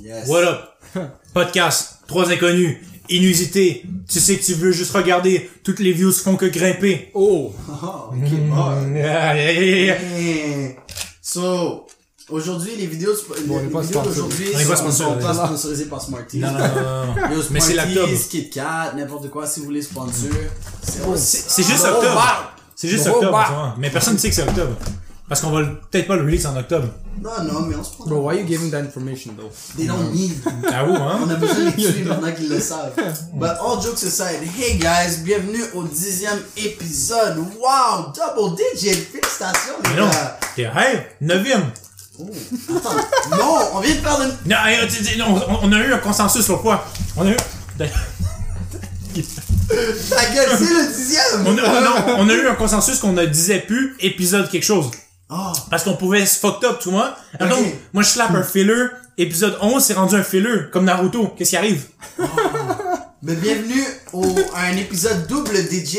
Yes. What up? Podcast, trois inconnus, inusité. Tu sais que tu veux juste regarder, toutes les views font que grimper. Oh! Oh, ok, bon. Yeah, yeah, yeah, yeah. Hey. So, aujourd'hui, les vidéos, Bon, on les vidéos sponsorisé. d'aujourd'hui sont, pas sponsorisées par Smarties. Non, non, non, non. Yo, Mais c'est Smarties, l'octobre. KitKat, n'importe quoi, si vous voulez sponsor. C'est juste Oh, octobre. C'est juste octobre, tu vois. Mais personne ne sait que c'est octobre. Parce qu'on va peut-être pas le release en octobre. Non, non, mais on se prend. Bro, why you giving that information though? They don't need. Ah où, hein? On a besoin de les tuer maintenant qu'ils le savent. But all jokes aside, hey guys, bienvenue au dixième épisode. Wow, double digit, félicitations les Mais non. gars. T'es, hey, neuvième. Oh, attends, non, on vient de faire une... Non, non, on, on a eu un consensus l'autre fois. On a eu, Ta gueule, c'est le dixième. on a, non, on a eu un consensus qu'on ne disait plus épisode quelque chose. Oh, Parce qu'on pouvait se fucked up, tu vois. Alors, Ok. moi, je slappe un filler. Épisode 11, c'est rendu un filler. Comme Naruto. Qu'est-ce qui arrive? mais bienvenue au, à un épisode double digits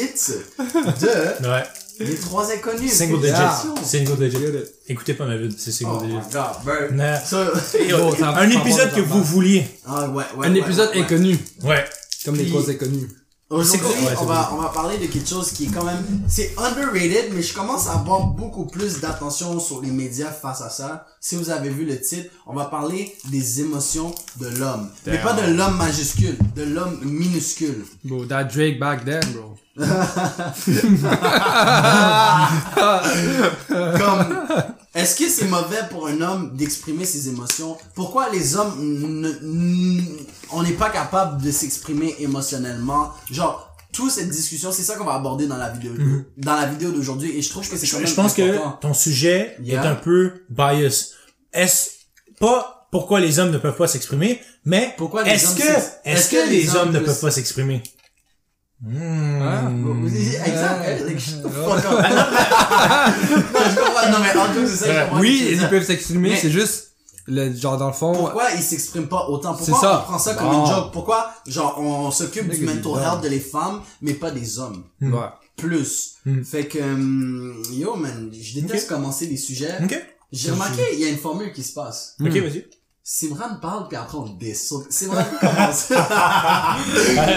de Ouais. Les Trois Inconnus. Single digit. Single digit. Écoutez pas ma vie, c'est single Oh my digit. god. So- Bon, ça- un épisode que vous vouliez. Ah, ouais, ouais, Un ouais, épisode ouais. inconnu. Ouais. Comme les trois inconnus. Aujourd'hui? Ouais, on, va, on va parler de quelque chose qui est quand même... C'est underrated, mais je commence à avoir beaucoup plus d'attention sur les médias face à ça. Si vous avez vu le titre, on va parler des émotions de l'homme. Mais pas de l'homme majuscule, de l'homme minuscule. Bro, that Drake back then, bro. Comme, est-ce que c'est mauvais pour un homme d'exprimer ses émotions? Pourquoi les hommes, ne- on n'est pas capable de s'exprimer émotionnellement? Genre, toute cette discussion, c'est ça qu'on va aborder dans la vidéo, dans la vidéo d'aujourd'hui, et je trouve que c'est quand Je, même je pense que ton sujet Yeah. est un peu bias. Est-ce pas pourquoi les hommes ne peuvent pas s'exprimer, mais Pourquoi est-ce que est-ce que les hommes ne peuvent pas s'exprimer? Hmm. Exact, non, mais en tout cas, c'est ça, Oui, ils peuvent s'exprimer, c'est juste, le, genre dans le fond, Pourquoi ils s'expriment pas autant? Pourquoi C'est ça. on prend ça comme Bon. une joke? Pourquoi, genre, on s'occupe du mental health de les femmes, mais pas des hommes? Hmm. ouais. plus. Mm. Fait que, hum, yo man, je déteste commencer les sujets. Ok. J'ai remarqué, il y a une formule qui se passe. Ok, vas-y. Simran parle, puis après on le descend. Simran commence. Ouais,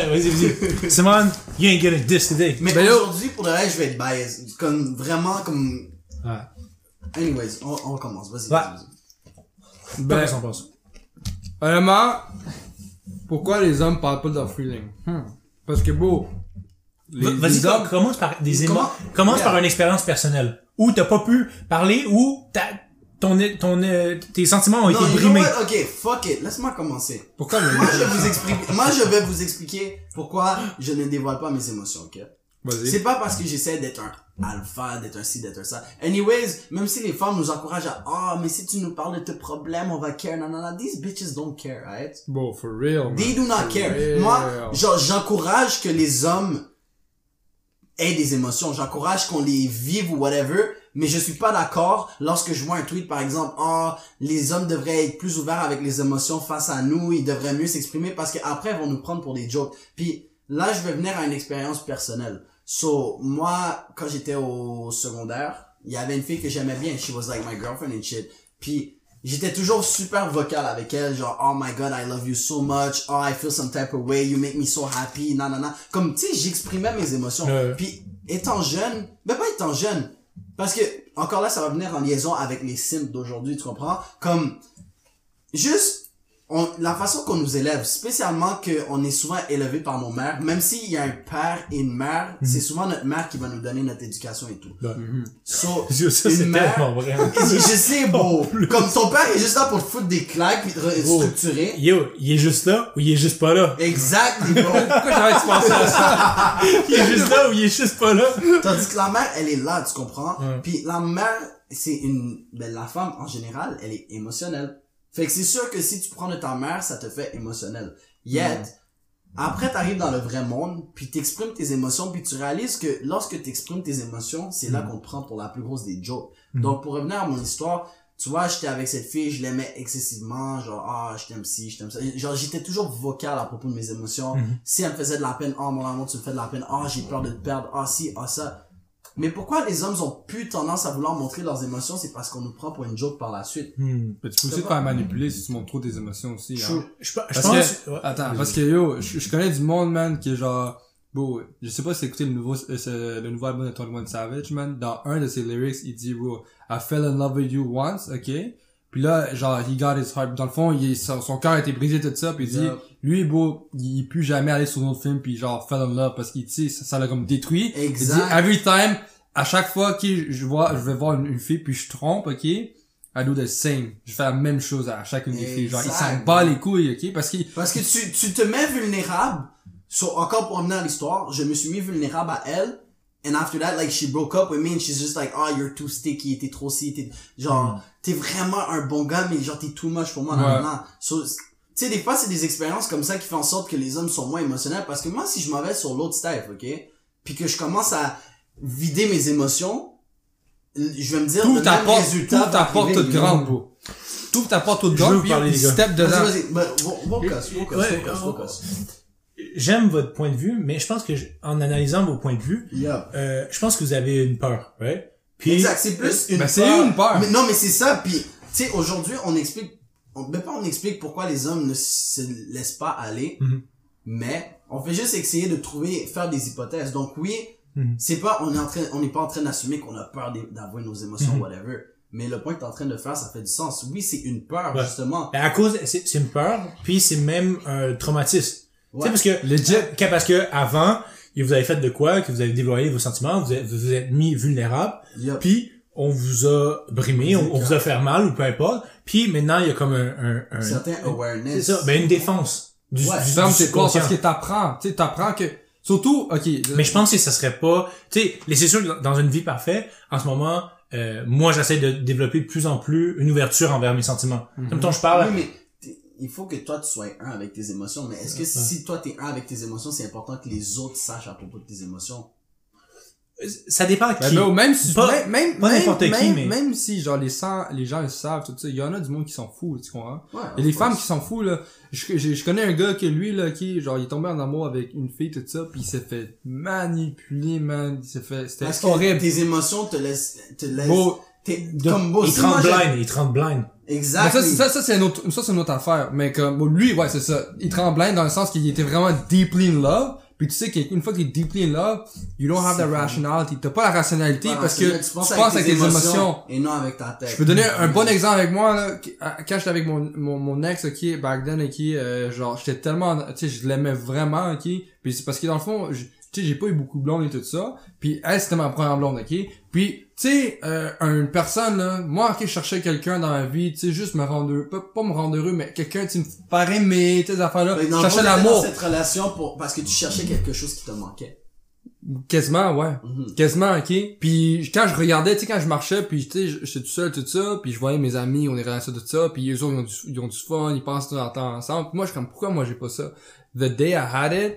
vas-y, vas-y. Simon, you ain't getting this today. Mais Ben aujourd'hui, pour le reste, je vais être biased. Comme, vraiment, comme... Ouais. Anyways, on, on commence. Vas-y, Ouais. vas-y. Ben, Qu'est-ce qu'on pense? honnêtement, pourquoi les hommes parlent pas de leur feeling? Hmm. Parce que, les, Vas-y, hommes, commence par des émo- Comment- commence Yeah. par une expérience personnelle où t'as pas pu parler ou t'as ton ton euh, tes sentiments ont Non, été brimés. Ok, fuck it. Laisse-moi commencer. pourquoi les Moi, je vous expliquer, moi, je vais vous expliquer pourquoi je ne dévoile pas mes émotions, ok? Vas-y. C'est pas parce que j'essaie d'être un alpha, d'être un ci, d'être un ça. Anyways, même si les femmes nous encouragent à, ah, mais si tu nous parles de tes problèmes, on va care. Non, non, non. These bitches don't care, right? Bro, for real, man. They do not For care. real. Moi, genre, j'encourage que les hommes aient des émotions. J'encourage qu'on les vive ou whatever. Mais je suis pas d'accord lorsque je vois un tweet, par exemple, ah, les hommes devraient être plus ouverts avec les émotions face à nous, ils devraient mieux s'exprimer parce qu'après, ils vont nous prendre pour des jokes. Puis là, je vais venir à une expérience personnelle. So, moi, quand j'étais au secondaire, il y avait une fille que j'aimais bien. She was like my girlfriend and shit. Puis, j'étais toujours super vocal avec elle. Genre, oh my god, I love you so much. Oh, I feel some type of way. You make me so happy. Non. Comme, tu sais, j'exprimais mes émotions. Puis, étant jeune, ben pas étant jeune. Parce que, encore là, ça va venir en liaison avec les simps d'aujourd'hui, tu comprends? Comme, juste, on, la façon qu'on nous élève, spécialement qu'on est souvent élevé par nos mères, même s'il y a un père et une mère, c'est souvent notre mère qui va nous donner notre éducation et tout. Ouais. So, Ça, c'est une mère, tellement vrai. je sais, beau. Comme ton père est juste là pour te foutre des claques puis te re- Bro. structurer. Yo, il est juste là ou il est juste pas là? Exactly, bro. Pourquoi j'aurais dû penser à ça? Il est juste là ou il est juste pas là? Tandis que la mère, elle est là, tu comprends? Ouais. Puis la mère, c'est une, ben, la femme, en général, elle est émotionnelle. Fait que c'est sûr que si tu prends de ta mère, ça te fait émotionnel. Yet, après t'arrives dans le vrai monde, puis t'exprimes tes émotions, puis tu réalises que lorsque t'exprimes tes émotions, c'est là qu'on te prend pour la plus grosse des jokes. Donc pour revenir à mon histoire, tu vois, j'étais avec cette fille, je l'aimais excessivement, genre, ah, je t'aime ci, je t'aime ça. Genre, j'étais toujours vocal à propos de mes émotions. Si elle me faisait de la peine, oh, mon amour, tu me fais de la peine, ah, j'ai peur de te perdre, ah, si, ah, ça. Mais pourquoi les hommes ont plus tendance à vouloir montrer leurs émotions, c'est parce qu'on nous prend pour une joke par la suite. Hmm. Mais tu peux aussi te faire manipuler si tu montres trop tes émotions aussi. True. Hein. Je, je Parce pense... que- ouais. Attends, parce que yo, je, je connais du monde, man, qui est genre, bro, je sais pas si c'est écouté le nouveau, euh, le nouveau album de 21 Savage, man. Dans un de ses lyrics, il dit, bro, I fell in love with you once, ok? Puis là, genre, he got his heart. Dans le fond, il, son, son cœur a été brisé, tout ça, puis il dit, lui, bro, il, il peut jamais aller sur un autre film, puis genre, fell in love, parce qu'il, tu sais, ça l'a comme détruit. Exact. Il dit, every time, à chaque fois que je vois, je vais voir une, une fille, puis je trompe, ok? I do the same. Je fais la même chose à chacune des filles. Genre, il s'en bat les couilles, ok? Parce qu'il, Parce que tu, tu te mets vulnérable. So, encore pour amener à l'histoire, je me suis mis vulnérable à elle. And after that, like, she broke up with me and she's just like, oh, you're too sticky, t'es trop si, t'es, genre, t'es vraiment un bon gars, mais genre, t'es too much pour moi, nan, nan. So, tu sais, des fois, c'est des expériences comme ça qui font en sorte que les hommes sont moins émotionnels. Parce que moi, si je m'en vais sur l'autre step, ok? Puis que je commence à vider mes émotions, je vais me dire, le ta même résultat trouve ta va porte arriver, toute grande, bro. Trouve ta porte toute Je veux grande, puis step dedans. Vas-y, vas-y, focus, focus, Ouais, focus, euh, focus. J'aime votre point de vue, mais je pense que je- en analysant vos points de vue, Yeah. euh, je pense que vous avez une peur, ouais. Puis, Exact, c'est plus une Ben, peur. c'est une peur. Mais non, mais c'est ça. Puis, tu sais, aujourd'hui, on explique, on, ben pas on explique pourquoi les hommes ne se laissent pas aller, Mhm. mais on fait juste essayer de trouver, faire des hypothèses. Donc oui, Mhm. c'est pas, on est en train, on n'est pas en train d'assumer qu'on a peur d'avouer nos émotions, Mhm. whatever. Mais le point que t'es en train de faire, ça fait du sens. Oui, c'est une peur, Ouais. justement. ben, à cause, c'est c'est une peur, puis c'est même un traumatisme. Tu Ouais. sais, parce que, Legit. que- parce que avant, vous avez fait de quoi, que vous avez dévoilé vos sentiments, vous êtes, vous vous êtes mis vulnérable, puis on vous a brimé, on, on vous a fait mal ou peu importe, puis maintenant il y a comme un, un, un- Certain un- awareness. c'est ça, ben une défense du, Ouais, du, du portes subconscient. parce que t'apprends. Tu sais, t'apprends que, surtout, ok. Mais je pense que ça serait pas, tu sais, les- c'est sûr que dans une vie parfaite, en ce moment, euh, moi j'essaie de développer de plus en plus une ouverture envers mes sentiments. Mhm. Comme quand je parle, Oui, mais il faut que toi tu sois un avec tes émotions. Mais est-ce que si toi t'es un avec tes émotions, c'est important que les autres sachent à propos de tes émotions? ça dépend à Ben, qui. bro, même si, Pas- même, même, pas même- n'importe qui, même- mais- même si, genre, les, sang- les gens le savent, tout ça, il y en a du monde qui s'en fout, tu comprends? Ouais. Des of femmes qui s'en foutent, là. Je, je, je connais un gars que lui, là, qui, genre, il est tombé en amour avec une fille, tout ça, puis il s'est fait manipuler, man. Il s'est fait, c'était Parce que horrible. tes émotions te laissent, te laissent, Bro, t'es, comme beau, il si te blind, il te rend blind. Exact. ça, c'est- ça, ça, c'est une autre, ça, c'est une autre affaire. Mais comme, bon, lui, ouais, c'est ça. Il tremblait dans le sens qu'il était vraiment deeply in love. Puis tu sais qu'une fois que t'es deeply in love, you don't have the rationality. T'as pas la rationalité Voilà, parce que tu penses avec tes émotions. Et non avec ta tête. Je peux donner un bon exemple avec moi, là. Quand j'étais avec mon, mon, mon ex, ok, back then, ok, euh, genre, j'étais tellement, tu sais, je l'aimais vraiment, ok. Puis c'est parce que dans le fond, tu sais, j'ai pas eu beaucoup de blondes et tout ça. Puis elle, c'était ma première blonde, ok. Puis, tu sais, euh, une personne, là, moi, ok, je cherchais quelqu'un dans ma vie, tu sais, juste me rendre heureux, pas, pas me rendre heureux, mais quelqu'un, tu me faire aimer, tu sais, affaires-là. Je cherchais l'amour. cette relation pour, parce que tu cherchais quelque chose qui te manquait. Quasiment, ouais. Mhm. Quasiment, ok. Puis quand je regardais, tu sais, quand je marchais, puis tu sais, j'étais tout seul, tout ça, puis je voyais mes amis, on est restés tout ça, puis eux autres, ils ont du, ils ont du fun, ils passent tout le temps ensemble. Puis moi, je suis comme, pourquoi moi j'ai pas ça? The day I had it,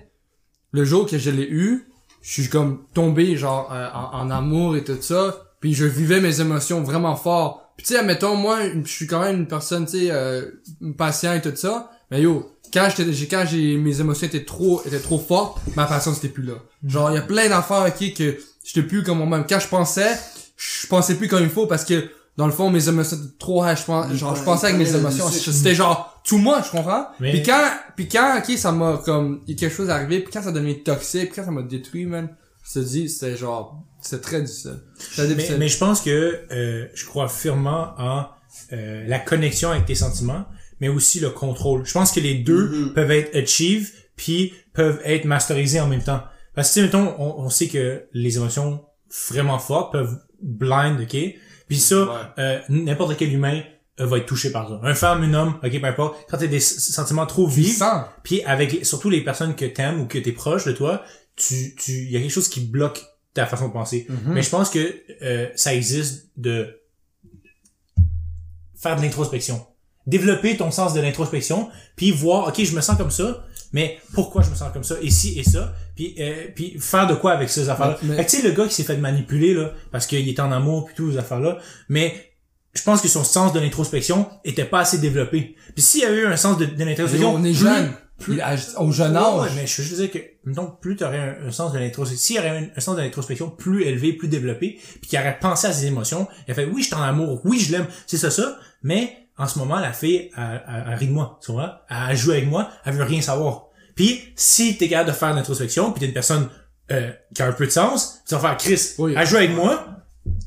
le jour que je l'ai eu, je suis comme tombé, genre, euh, en, en amour et tout ça, puis je vivais mes émotions vraiment fort. Puis tu sais, admettons, moi, je suis quand même une personne, tu sais, euh, patient et tout ça, mais yo, quand j'étais, j'ai, quand j'ai, mes émotions étaient trop, étaient trop fortes, ma patience était plus là. Genre, il y a plein d'affaires, ok, que j'étais plus comme moi-même. Quand je pensais, je pensais plus comme il faut parce que, dans le fond, mes émotions étaient trop high, je pense, genre, je pensais avec mes émotions. C'était genre, tout moi, je comprends? Mais- Puis quand, puis quand, ok, ça m'a, comme, il y a quelque chose arrivé, puis quand ça devient toxique, puis quand ça m'a détruit, man, je te dis, c'était genre, c'était très difficile. Mais, mais je pense que euh, je crois firmement en euh, la connexion avec tes sentiments, mais aussi le contrôle. Je pense que les deux Mhm. peuvent être achieved puis peuvent être masterisés en même temps. Parce que mettons, on, on sait que les émotions vraiment fortes peuvent blind, ok? Puis ça, Ouais. euh, n'importe quel humain euh, va être touché par ça. Un femme, un homme, ok, peu importe. Quand t'as des sentiments trop vifs, puis avec surtout les personnes que t'aimes ou que t'es proche de toi, tu, tu, y a quelque chose qui bloque ta façon de penser. Mhm. Mais je pense que euh, ça existe de faire de l'introspection. Développer ton sens de l'introspection, puis voir, ok, je me sens comme ça, mais pourquoi je me sens comme ça, et ci et ça, puis euh, puis faire de quoi avec ces affaires-là. Mais- tu sais, le gars qui s'est fait manipuler, là, parce qu'il est en amour, puis toutes ces affaires-là, mais je pense que son sens de l'introspection était pas assez développé. Puis s'il y a eu un sens de, de l'introspection, on est jeune. Plus, à- au jeune âge. ouais, mais je veux dire que, donc, plus tu aurais un, un sens de l'introspection, s'il y aurait un, un sens de l'introspection plus élevé, plus développé, puis qu'il aurait pensé à ses émotions, il a fait, oui, je suis en amour, oui, je l'aime, c'est ça, ça, mais, en ce moment, la fille, elle, elle, elle rit de moi, tu vois, elle joue avec moi, elle veut rien savoir. Puis, si t'es capable de faire l'introspection, puis t'es une personne euh, qui a un peu de sens, tu vas faire, Chris, Oui. elle joue avec moi,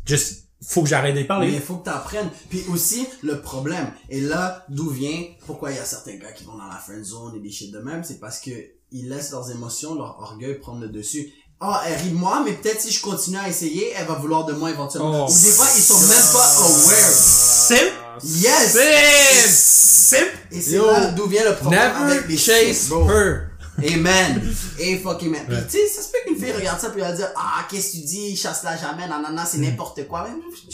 juste, faut que j'arrête de Mais parler. il faut que t'apprennes. Puis aussi, le problème, et là, d'où vient, pourquoi il y a certains gars qui vont dans la friend zone et des shit de même, c'est parce que ils laissent leurs émotions, leur orgueil prendre le dessus. Ah, elle rit de moi, mais peut-être si je continue à essayer, elle va vouloir de moi éventuellement. Oh. Ou des fois, ils sont même pas aware. Simp! Yes! Simp! Simp! Et c'est là d'où vient le problème avec Never les chase shit, bro. her. Amen. Et fucking man. Puis Ouais. tu sais, ça se peut qu'une fille regarde ça puis elle va dire, ah, qu'est-ce que tu dis, chasse-la jamais, nanana, c'est n'importe quoi.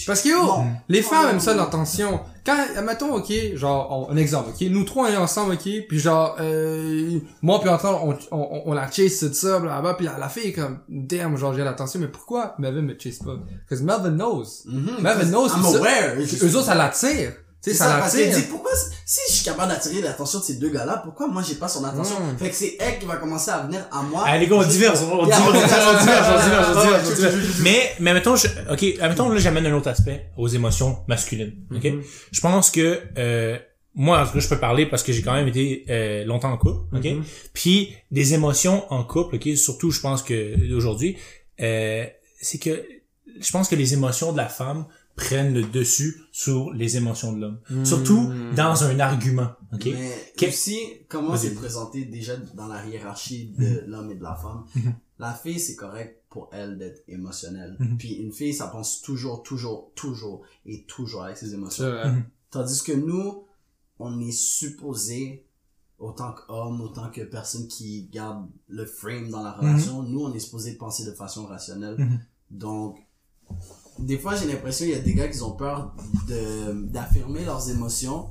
Parce que yo, Bon. les femmes aiment ça non. l'attention. Quand, admettons, ok, genre, on- un exemple, ok, nous trois on est ensemble, ok, puis genre, euh, moi puis Antoine, on, on, on la chase, tout ça, blablabla, puis la, la fille est comme, damn, genre, j'ai l'attention, mais pourquoi Melvin me chase pas? Parce que Melvin knows. Mhm, Melvin knows, I'm aware. Eux autres, ça l'attire. C'est ça, ça parce l'attire. dit, pourquoi, si je suis capable d'attirer l'attention de ces deux gars-là, pourquoi moi j'ai pas son attention? Mm. Fait que c'est elle qui va commencer à venir à moi. Allez, les gars, on diverge, on diverge, on diverge, on on. Mais, mais mettons, je, ok, mettons, là, j'amène un autre aspect aux émotions masculines, ok? Mhm. Je pense que, euh, moi, en tout cas, je peux parler parce que j'ai quand même été euh, longtemps en couple, ok? Mhm. Puis, des émotions en couple, ok? Surtout, je pense que, aujourd'hui, euh, c'est que, je pense que les émotions de la femme prennent le dessus sur les émotions de l'homme. Surtout Mhm. dans un argument, ok? Mais Que- aussi, comment c'est présenté déjà dans la hiérarchie de l'homme et de la femme? Mhm. La fille, c'est correct pour elle d'être émotionnelle. Puis une fille, ça pense toujours, toujours, toujours et toujours avec ses émotions. Tandis que nous, on est supposé, autant qu'homme, autant que personne qui garde le frame dans la relation, nous, on est supposé penser de façon rationnelle. Donc, des fois, j'ai l'impression qu'il y a des gars qui ont peur de, d'affirmer leurs émotions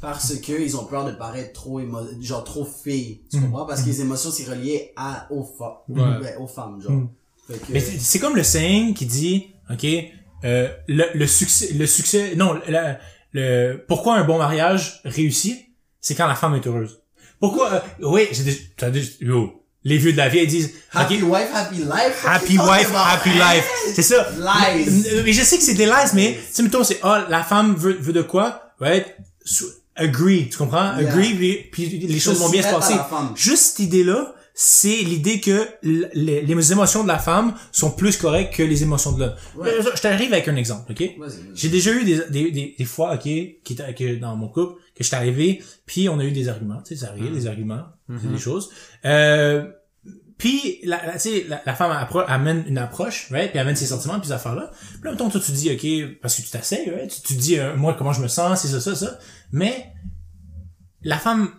parce que ils ont peur de paraître trop émo genre trop filles. Tu Mhm. comprends? Parce que les émotions, c'est relié à, aux, fa- Ouais. ouais, aux femmes, genre. Mhm. Que, Mais c'est comme le saying qui dit, ok, euh, le, le succès, le succès, non, le, le- pourquoi un bon mariage réussit, c'est quand la femme est heureuse. Pourquoi, euh, oui, j'ai des, t'as des- yo, les vieux de la vie, ils disent, happy ok, wife, happy life. happy wife, happy life, c'est ça. Lies. Mais je sais que c'est des lies, mais, tu sais, mettons, c'est, ah, la femme veut, veut de quoi, right? Agree, tu comprends? Yeah. Agree, puis, puis les choses vont bien se passer. Juste cette idée-là, c'est l'idée que les, les émotions de la femme sont plus correctes que les émotions de l'homme. Ouais. Je t'arrive avec un exemple, ok? J'ai déjà eu des, des, des, des fois, ok, qui que dans mon couple, que j'étais arrivé, puis on a eu des arguments, tu sais, ça arrive, des arguments, des choses. Euh, puis la, la, tu sais, la, la femme amène une approche, right? Puis amène ses sentiments, puis ces affaires-là. Puis là, mettons, toi, tu dis, ok, parce que tu t'essayes, right? Tu, tu dis, euh, moi, comment je me sens, c'est ça, ça, ça. Mais la femme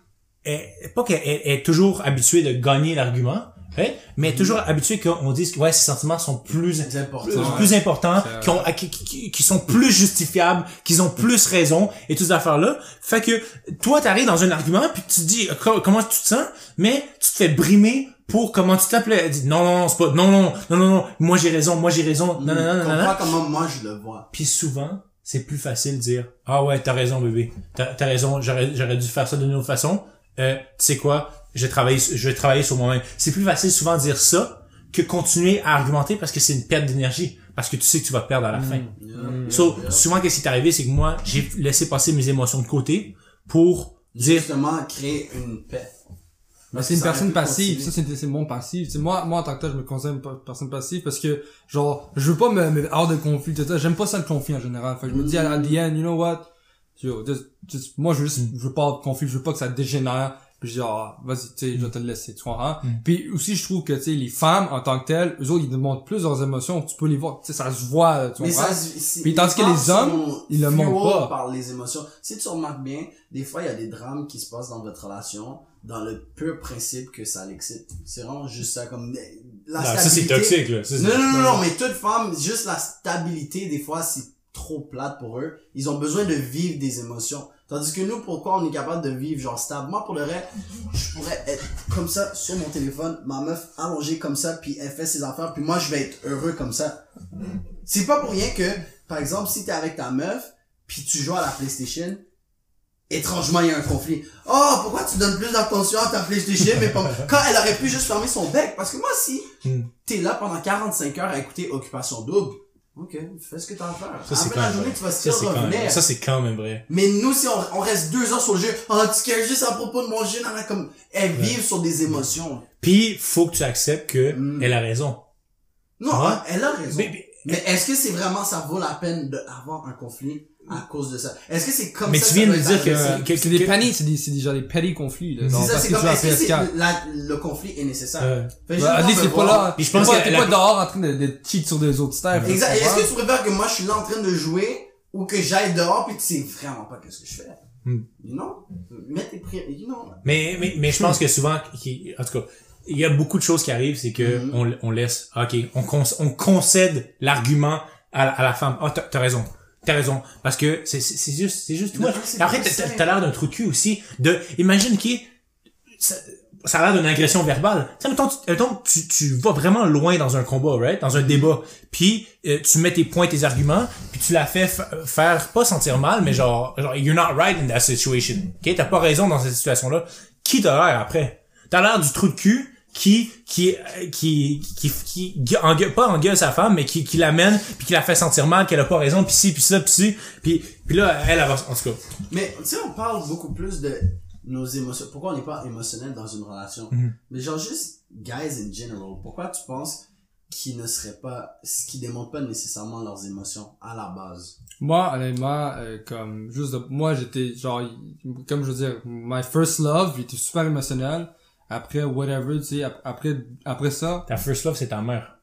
est pas qu'elle est, est toujours habituée de gagner l'argument, right? mais est toujours habituée qu'on dise que ouais, ses sentiments sont plus C'est important. plus, Ouais. plus importants, qui, ont, qui, qui- qui sont plus justifiables, qu'ils ont plus raison, et toutes ces affaires-là. Fait que, toi, t'arrives dans un argument, puis tu te dis, euh, co- comment tu te sens, mais tu te fais brimer pour comment tu dit, non, non, non, c'est pas, non, non, non, non, non, moi j'ai raison, moi j'ai raison, non, non, non, non, non, non. Comprends comment moi je le vois. Puis souvent, c'est plus facile de dire, ah ouais, t'as raison, bébé, t'as t'as raison, j'aurais j'aurais dû faire ça d'une autre façon. Euh, tu sais quoi, je vais travailler, je vais travailler sur moi-même. C'est plus facile souvent de dire ça que continuer à argumenter parce que c'est une perte d'énergie, parce que tu sais que tu vas perdre à la fin. Yeah, So, souvent, qu'est-ce qui est arrivé, c'est que moi, j'ai laissé passer mes émotions de côté pour dire, Justement, créer une paix. Mais c'est une personne passive, continuer. ça c'est c'est mon passif. Tu sais, moi, moi en tant que tel, je me considère une pe- personne passive parce que genre je veux pas me, me hors de conflit, tout ça. J'aime pas ça le conflit en général. Fait que je me dis à, à the end, you know what, yo, just, just- moi je veux juste, je veux pas de conflit, je veux pas que ça dégénère. Puis je dis ah, vas-y, tu sais, je vais te le laisser, tu comprends? Mm. Puis aussi je trouve que tu sais les femmes en tant que telles, eux autres ils demandent plus leurs émotions, tu peux les voir, tu sais ça se voit, tu Mais comprends? ça, Puis tandis que les hommes, ils le montrent pas. par les émotions. Si tu remarques bien, des fois, il y a des drames qui se passent dans votre relation dans le pur principe que ça l'excite. C'est vraiment juste ça, comme la Ah, ça c'est toxique, là. Ça, Non, non, non, non, mais toute femme, juste la stabilité, des fois, c'est trop plate pour eux. Ils ont besoin de vivre des émotions. Tandis que nous, pourquoi on est capable de vivre genre stable? Moi, pour le reste, je pourrais être comme ça sur mon téléphone, ma meuf allongée comme ça, puis elle fait ses affaires, puis moi, je vais être heureux comme ça. C'est pas pour rien que, par exemple, si t'es avec ta meuf, puis tu joues à la PlayStation, étrangement, il y a un conflit. Oh, pourquoi tu donnes plus d'attention à ta PlayStation, mais pas... Quand elle aurait pu juste fermer son bec? Parce que moi, si Hmm. t'es là pendant 45 heures à écouter Occupation Double, ok, fais ce que t'as à faire. Ça, c'est Après quand la même journée, vrai. tu vas Ça, c'est quand même, ça, c'est quand même vrai. Mais nous, si on, on reste deux heures sur le jeu, oh, tu cares juste à propos de mon jeu, nan, nan, comme, elles vivent sur des émotions. Puis, faut que tu acceptes que Mm. elle a raison. Non, Ouais. elle a raison. Mais, mais- Mais est-ce que c'est vraiment, ça vaut la peine d'avoir un conflit? À cause de ça? Est-ce que c'est comme Mais ça tu que viens de dire que- que- C'est des petty, c'est des, c'est déjà des petty conflits, là. C'est ça, c'est tu comme, est-ce que c'est, PS4. la- le conflit est nécessaire? Euh, Fait juste Bah, t'es pas là, Puis je pense que t'es la- pas dehors en train de, de cheat sur des autres staffs. Exact. tu Est-ce que tu préfères que moi, je suis là en train de jouer, ou que j'aille dehors pis tu sais vraiment pas qu'est-ce que je fais? Hmm. Non. Mets tes pri... Non. Mais, mais, mais je pense que souvent, qui- en tout cas, il y a beaucoup de choses qui arrivent, c'est que Mhm. on, on laisse, ok, on, con- on concède l'argument à, la- à la femme. Ah, t'as t'as raison. T'as raison. Parce que c'est, c'est juste, c'est juste toi. Après, t'as, l'air d'un trou de cul aussi. De, imagine qui, ça, ça a l'air d'une agression verbale. Tu sais, mettons, tu, mettons, tu, tu vas vraiment loin dans un combat, right? Dans un débat. Puis, euh, tu mets tes points, tes arguments, puis tu la fais fa- faire, pas sentir mal, mais genre, genre, you're not right in that situation. Ok? T'as pas raison dans cette situation-là. Qui t'as l'air après? T'as l'air du trou de cul qui, qui, qui, qui, qui, qui engueule- pas engueule sa femme, mais qui, qui l'amène, puis qui la fait sentir mal, qu'elle a pas raison, puis ci, puis ça, puis ci, puis, puis là, elle, va, en tout cas. Mais, tu sais, on parle beaucoup plus de nos émotions. Pourquoi on n'est pas émotionnel dans une relation? Mhm. Mais genre, juste, guys in general, pourquoi tu penses qu'ils ne seraient pas, qu'ils démontrent pas nécessairement leurs émotions à la base? Moi, honnêtement, euh, comme, juste, de- moi, j'étais, genre, comme je veux dire, my first love, j'étais super émotionnel. Après, whatever, tu sais, ap- après, après ça, Ta first love, c'est ta mère.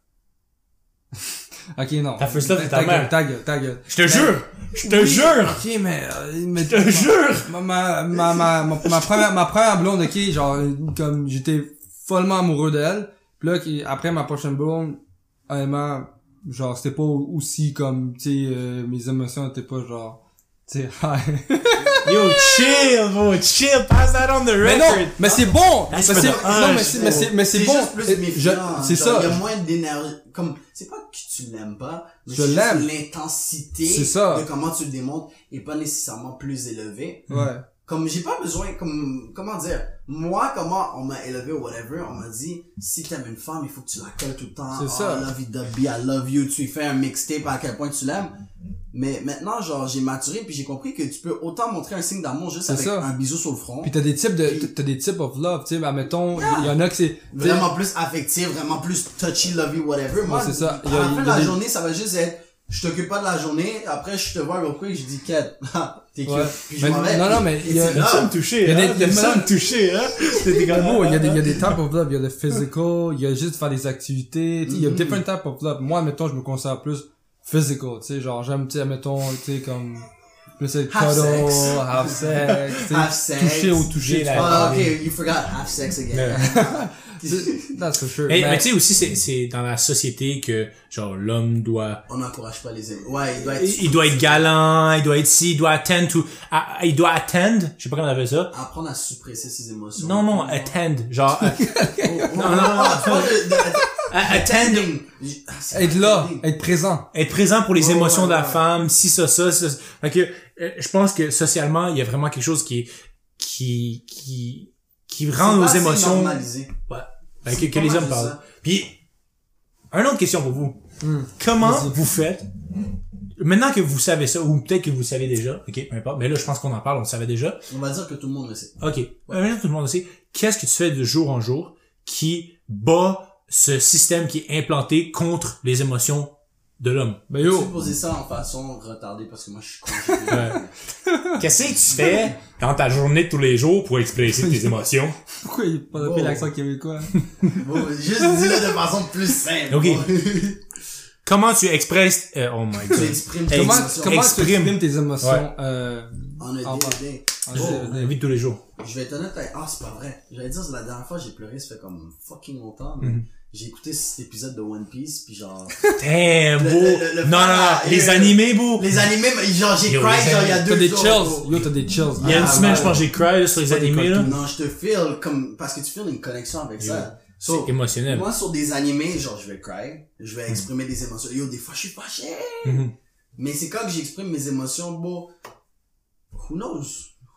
ok, non. Ta first love, c'est ta mère. Ta gueule, ta gueule. Je te jure! Je te Oui, jure! Ok, mais, euh, mais Je te jure! ma, ma, ma, ma, ma, première, ma première blonde, ok, genre, comme, j'étais follement amoureux d'elle. Puis là, après ma prochaine blonde, honnêtement, genre, c'était pas aussi comme, tu sais, euh, mes émotions étaient pas genre, tu sais, high. Yo, chill, bro, chill, pass that on the mais record. non, mais c'est bon! Mais c'est, non, mais c'est, mais c'est, mais c'est bon! C'est ça. Il y a moins d'énergie. Comme, c'est pas que tu l'aimes pas, mais Je c'est l'intensité C'est ça. de comment tu le démontres est pas nécessairement plus élevée. Ouais. Comme j'ai pas besoin, comme, comment dire, moi, comment on m'a élevé ou whatever, on m'a dit, si t'aimes une femme, il faut que tu la colles tout le temps. C'est Oh, ça. I love you, I love you. Tu fais un mixtape à quel point tu l'aimes. Mais maintenant, genre, j'ai maturé puis j'ai compris que tu peux autant montrer un signe d'amour juste C'est avec ça. un bisou sur le front. Puis t'as des types de, Puis- t'as des types of love, tu sais, admettons, il y, en a que c'est, Vraiment plus affectif, vraiment plus touchy, lovey, whatever. Moi, Ouais, c'est ça. à la fin de la des- journée, ça va juste être, je t'occupe pas de la journée, après je te vois real quick, je dis, Kat, t'es cute. Ouais. Puis je m'en vais. non, non, mais et il y a- c'est me toucher, Il y a hein? des- me toucher, hein? Comme- Bon, il y a des, il y a des types of love, il y a le physical, il y a juste faire des activités, tu sais, il y a Mhm. different types of love. Moi, mettons, je me concentre plus physical, tu sais, genre, j'aime, tu sais, mettons, tu sais, comme, plus être Have cuddle, sex. have sex, tu sais, Have sex. toucher ou toucher. Ah, ok, you forgot half sex again. C'est- That's for sure. Mais, Mais- mais tu sais aussi, c'est, c'est dans la société que, genre, l'homme doit, On n'encourage pas les amis. Ouais, il doit être. il doit être galant, il doit être ci, il doit attend to, à- il doit attend, je sais pas comment on appelle ça. Apprendre à suppresser ses émotions. Non, non, attend, genre, euh, Oh, non, non, non. Ah, tu parles de- de- à- attend, c'est être là, attending. être présent. être présent pour les Ouais, émotions ouais, de la ouais. femme, si ça, ça, ça. Fait que, euh, je pense que socialement, il y a vraiment quelque chose qui, qui, qui, qui rend nos émotions, normalisé. ouais, ben, que, les hommes parlent. ça. Puis, une autre question pour vous. Hmm. Comment vous faites, maintenant que vous savez ça, ou peut-être que vous le savez déjà, ok, peu importe, mais là, je pense qu'on en parle, on le savait déjà. On va dire que tout le monde le sait. Ok. Maintenant, tout le monde le sait. Qu'est-ce que tu fais de jour en jour qui bat ce système qui est implanté contre les émotions de l'homme? Ben Je yo, vais poser ça en façon retardée parce que moi je suis con. Ouais. Qu'est-ce que tu fais dans ta journée de tous les jours pour exprimer tes émotions? pourquoi il a pas fait l'accent québécois? Bon, juste dis-le de façon plus simple. Ok. Comment tu expresses, euh, oh my tu god. exprimes tes Comment, émotions comment tu exprime. exprimes tes émotions, Ouais. euh, en un en en Oh. day- La vie de tous les jours. Je vais être honnête. Ah, c'est pas vrai. J'allais dire, la dernière fois, j'ai pleuré, ça fait comme fucking longtemps. mais Mhm. J'ai écouté cet épisode de One Piece, puis genre... Damn, beau. non, non, non. ah, Les euh, animés, beau. Les animés, genre, j'ai cry, genre, il y a deux T'as des jours. chills. Yo, t'as des chills. Il y a une Ah, semaine, je pense, j'ai cry là, sur les animés, là. Non, je te feel comme... Parce que tu feel une connexion avec ça. So, C'est émotionnel. moi, sur des animés, genre, je vais cry. Je vais exprimer des émotions. Yo, des fois, je suis fâché. Mhm. Mais c'est quand que j'exprime mes émotions, bon... Who knows?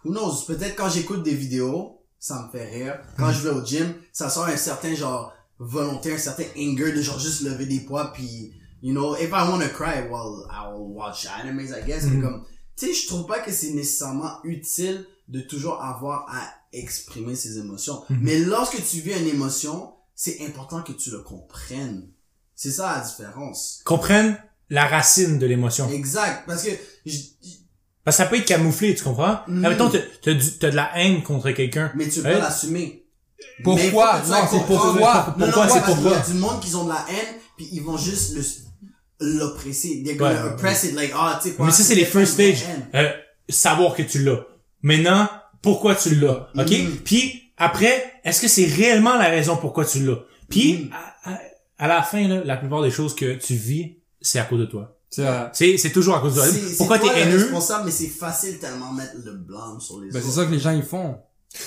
who knows, peut-être quand j'écoute des vidéos, ça me fait rire. Quand je vais au gym, ça sort un certain genre volonté, un certain anger de genre juste lever des poids puis you know, if I want to cry, well, I'll watch animes, I guess. Mais comme, tu sais, je trouve pas que c'est nécessairement utile de toujours avoir à exprimer ses émotions. Mais lorsque tu vis une émotion, c'est important que tu le comprennes. C'est ça la différence. Comprennent la racine de l'émotion. Exact. Parce que, je- Parce que ça peut être camouflé, tu comprends? Mhm. Admettons, t'as, t'as, t'as de la haine contre quelqu'un. mais tu peux Ouais. l'assumer. Pourquoi? Non, c'est pourquoi? Pourquoi, c'est parce qu'il y pourquoi. a du monde qui ont de la haine, puis ils vont juste l'oppresser. They're Ouais. gonna oppress it like, ah, tu sais quoi. Mais ça, c'est les first stage. Euh, savoir que tu l'as. Maintenant, pourquoi tu l'as. OK? Mhm. Puis, après, est-ce que c'est réellement la raison pourquoi tu l'as? Puis, Mhm. à, à- à la fin, là, la plupart des choses que tu vis, c'est à cause de toi. C'est, C'est, toujours à cause de toi. Pourquoi t'es haineux? responsable, mais c'est facile tellement mettre le blanc sur les ben, c'est ça que les gens, ils font.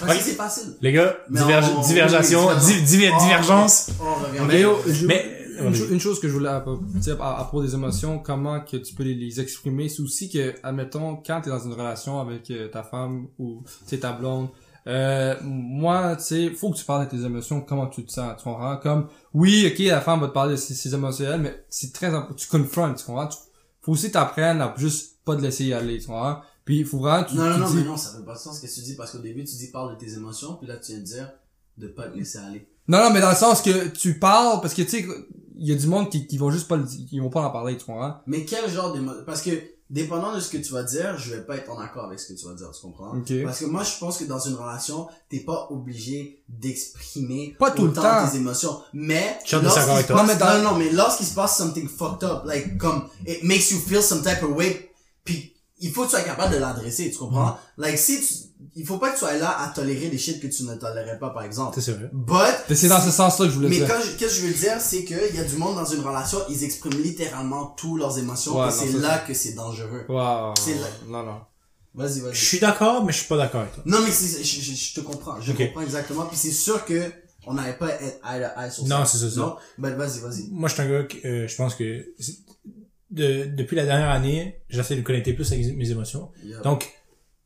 Parce que Ok. c'est facile. Les gars, Mais diverge- on- divergation, oui, di- diver- divergence. On revient. Mais, yo, je- mais- une, cho- une chose que je voulais à, tu sais, à, à propos des émotions, comment que tu peux les, les exprimer, c'est aussi que, admettons, quand t'es dans une relation avec euh, ta femme ou, tu sais, ta blonde, euh, moi, tu sais, faut que tu parles de tes émotions, comment tu te sens, tu comprends? Comme, oui, ok, la femme va te parler de ses, ses émotionnels, mais c'est très important, tu confrontes, tu comprends? Tu- faut aussi t'apprendre à juste pas te laisser y aller, tu comprends? Puis, il faut vraiment, tu, Non, non, non, dis- mais non, ça fait pas de sens ce que tu dis, parce qu'au début, tu dis parle de tes émotions, puis là, tu viens de dire de pas te laisser aller. Non, non, mais dans le sens que tu parles, parce que, tu sais, il y a du monde qui, qui vont juste pas le, qui vont pas en parler, tu comprends? Mais quel genre d'émotion? Parce que, dépendant de ce que tu vas dire, je vais pas être en accord avec ce que tu vas dire, tu comprends? Ok. Parce que moi, je pense que dans une relation, t'es pas obligé d'exprimer Pas tout le temps. tes émotions. Mais, Je lorsqu'il se Non, mais dans- non, non, mais lorsqu'il se passe something fucked up, like, comme, it makes you feel some type of way, puis il faut que tu sois capable de l'adresser, tu comprends? Mm. Like, si tu, il faut pas que tu sois là à tolérer des shit que tu ne tolérais pas, par exemple. C'est vrai. But, Mais C'est dans ce sens-là que je voulais mais dire. je, qu'est-ce que je veux dire, c'est que y a du monde dans une relation, ils expriment littéralement tous leurs émotions, Ouais, et c'est là que c'est dangereux. Wow. C'est là. Non, non. Vas-y, vas-y. Je suis d'accord, mais je suis pas d'accord avec toi. Non, mais c'est, je, je, je te comprends, je comprends exactement, puis c'est sûr que on n'allait pas être eye to eye sur ça. Non, c'est ça. Non, ben vas-y, vas-y. Moi, je suis un gars que, euh, je pense que, de, depuis la dernière année, j'essaie de connecter plus avec mes émotions. Yeah. Donc,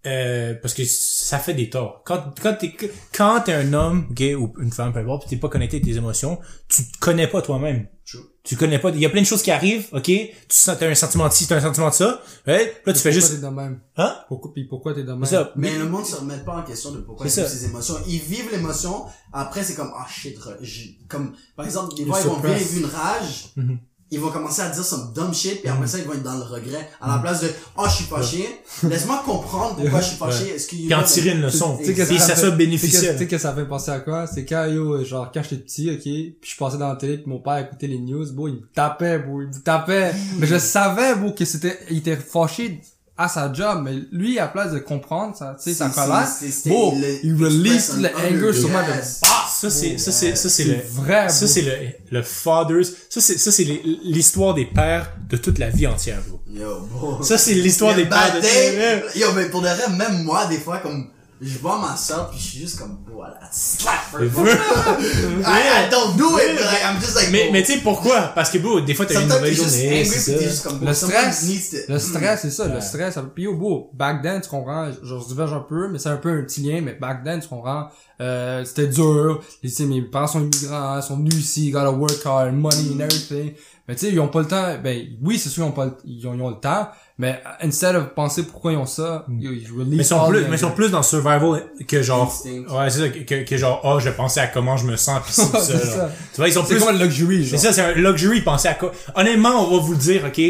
euh, parce que ça fait des torts. Quand, quand t'es, quand t'es un homme, gay ou une femme, peu importe, pis t'es pas connecté avec tes émotions, tu te connais pas toi-même. True. Tu connais pas, il y a plein de choses qui arrivent, ok? Tu sens, t'as un sentiment de ci, t'as un sentiment de ça, ouais? Là, tu fais Pourquoi juste, t'es de même? hein? Pourquoi, pis pourquoi t'es de même? Ça. Mais le monde se remet pas en question de pourquoi ils vivent ses émotions. Ils vivent l'émotion, après c'est comme, ah shit, re- je- comme, par exemple, des fois ils vont vivre une rage, Mhm. Ils vont commencer à dire some dumb shit, puis après ça ils vont être dans le regret. À la place de, oh je suis fâché, laisse-moi comprendre pourquoi je suis fâché, est-ce qu'il y Puis en a- tirer une leçon. Tu sais que Et ça fait- soit Tu bénéficiel. sais que ça fait penser à quoi? C'est quand, yo, genre, quand j'étais petit, ok, puis je passais dans la télé, puis mon père écoutait les news, bon, il me tapait, bro, il me tapait. mais je savais, bro, que c'était, il était fâché à sa job, mais lui, à place de comprendre, ça, tu sais, sa C'est- colère, bon, il release le an anger sur moi de, Ah, ça c'est, ça c'est, ça c'est le, vrai, ça c'est le, le fathers, ça c'est, ça c'est l'histoire des pères de toute la vie entière, bro. Yo, bro. Ça c'est l'histoire des pères de toute la vie. Yo, mais pour de vrai, même moi, des fois, comme, je vois ma soeur, puis je suis juste comme, voilà, slap her. I, I don't do it, but like, I'm just like, Mais, bro. mais tu sais pourquoi? Parce que, bro, des fois t'as une mauvaise journée, c'est juste comme, Le stress, needs to- Le stress, c'est ça, le stress. Puis au beau, back then, tu comprends, je je diverge un peu, mais c'est un peu un petit lien, mais back then, tu comprends, euh, c'était dur. Tu sais, mes parents sont immigrants, ils sont venus ici, gotta work hard, money and everything. Mais tu sais, ils ont pas le temps, ben, oui, c'est sûr, ils ont pas le, ils ont, ils ont le temps, mais instead of penser pourquoi ils ont ça, ils, ils release Mais ils sont plus, mais ils sont plus dans survival que genre, Instinct. ouais, c'est ça, que, que genre, oh, je penser à comment je me sens pis c'est ça, C'est ça. Tu vois, ils sont C'est plus, comme un luxury, c'est genre. ça, c'est un luxury, penser à quoi. Honnêtement, on va vous le dire, ok?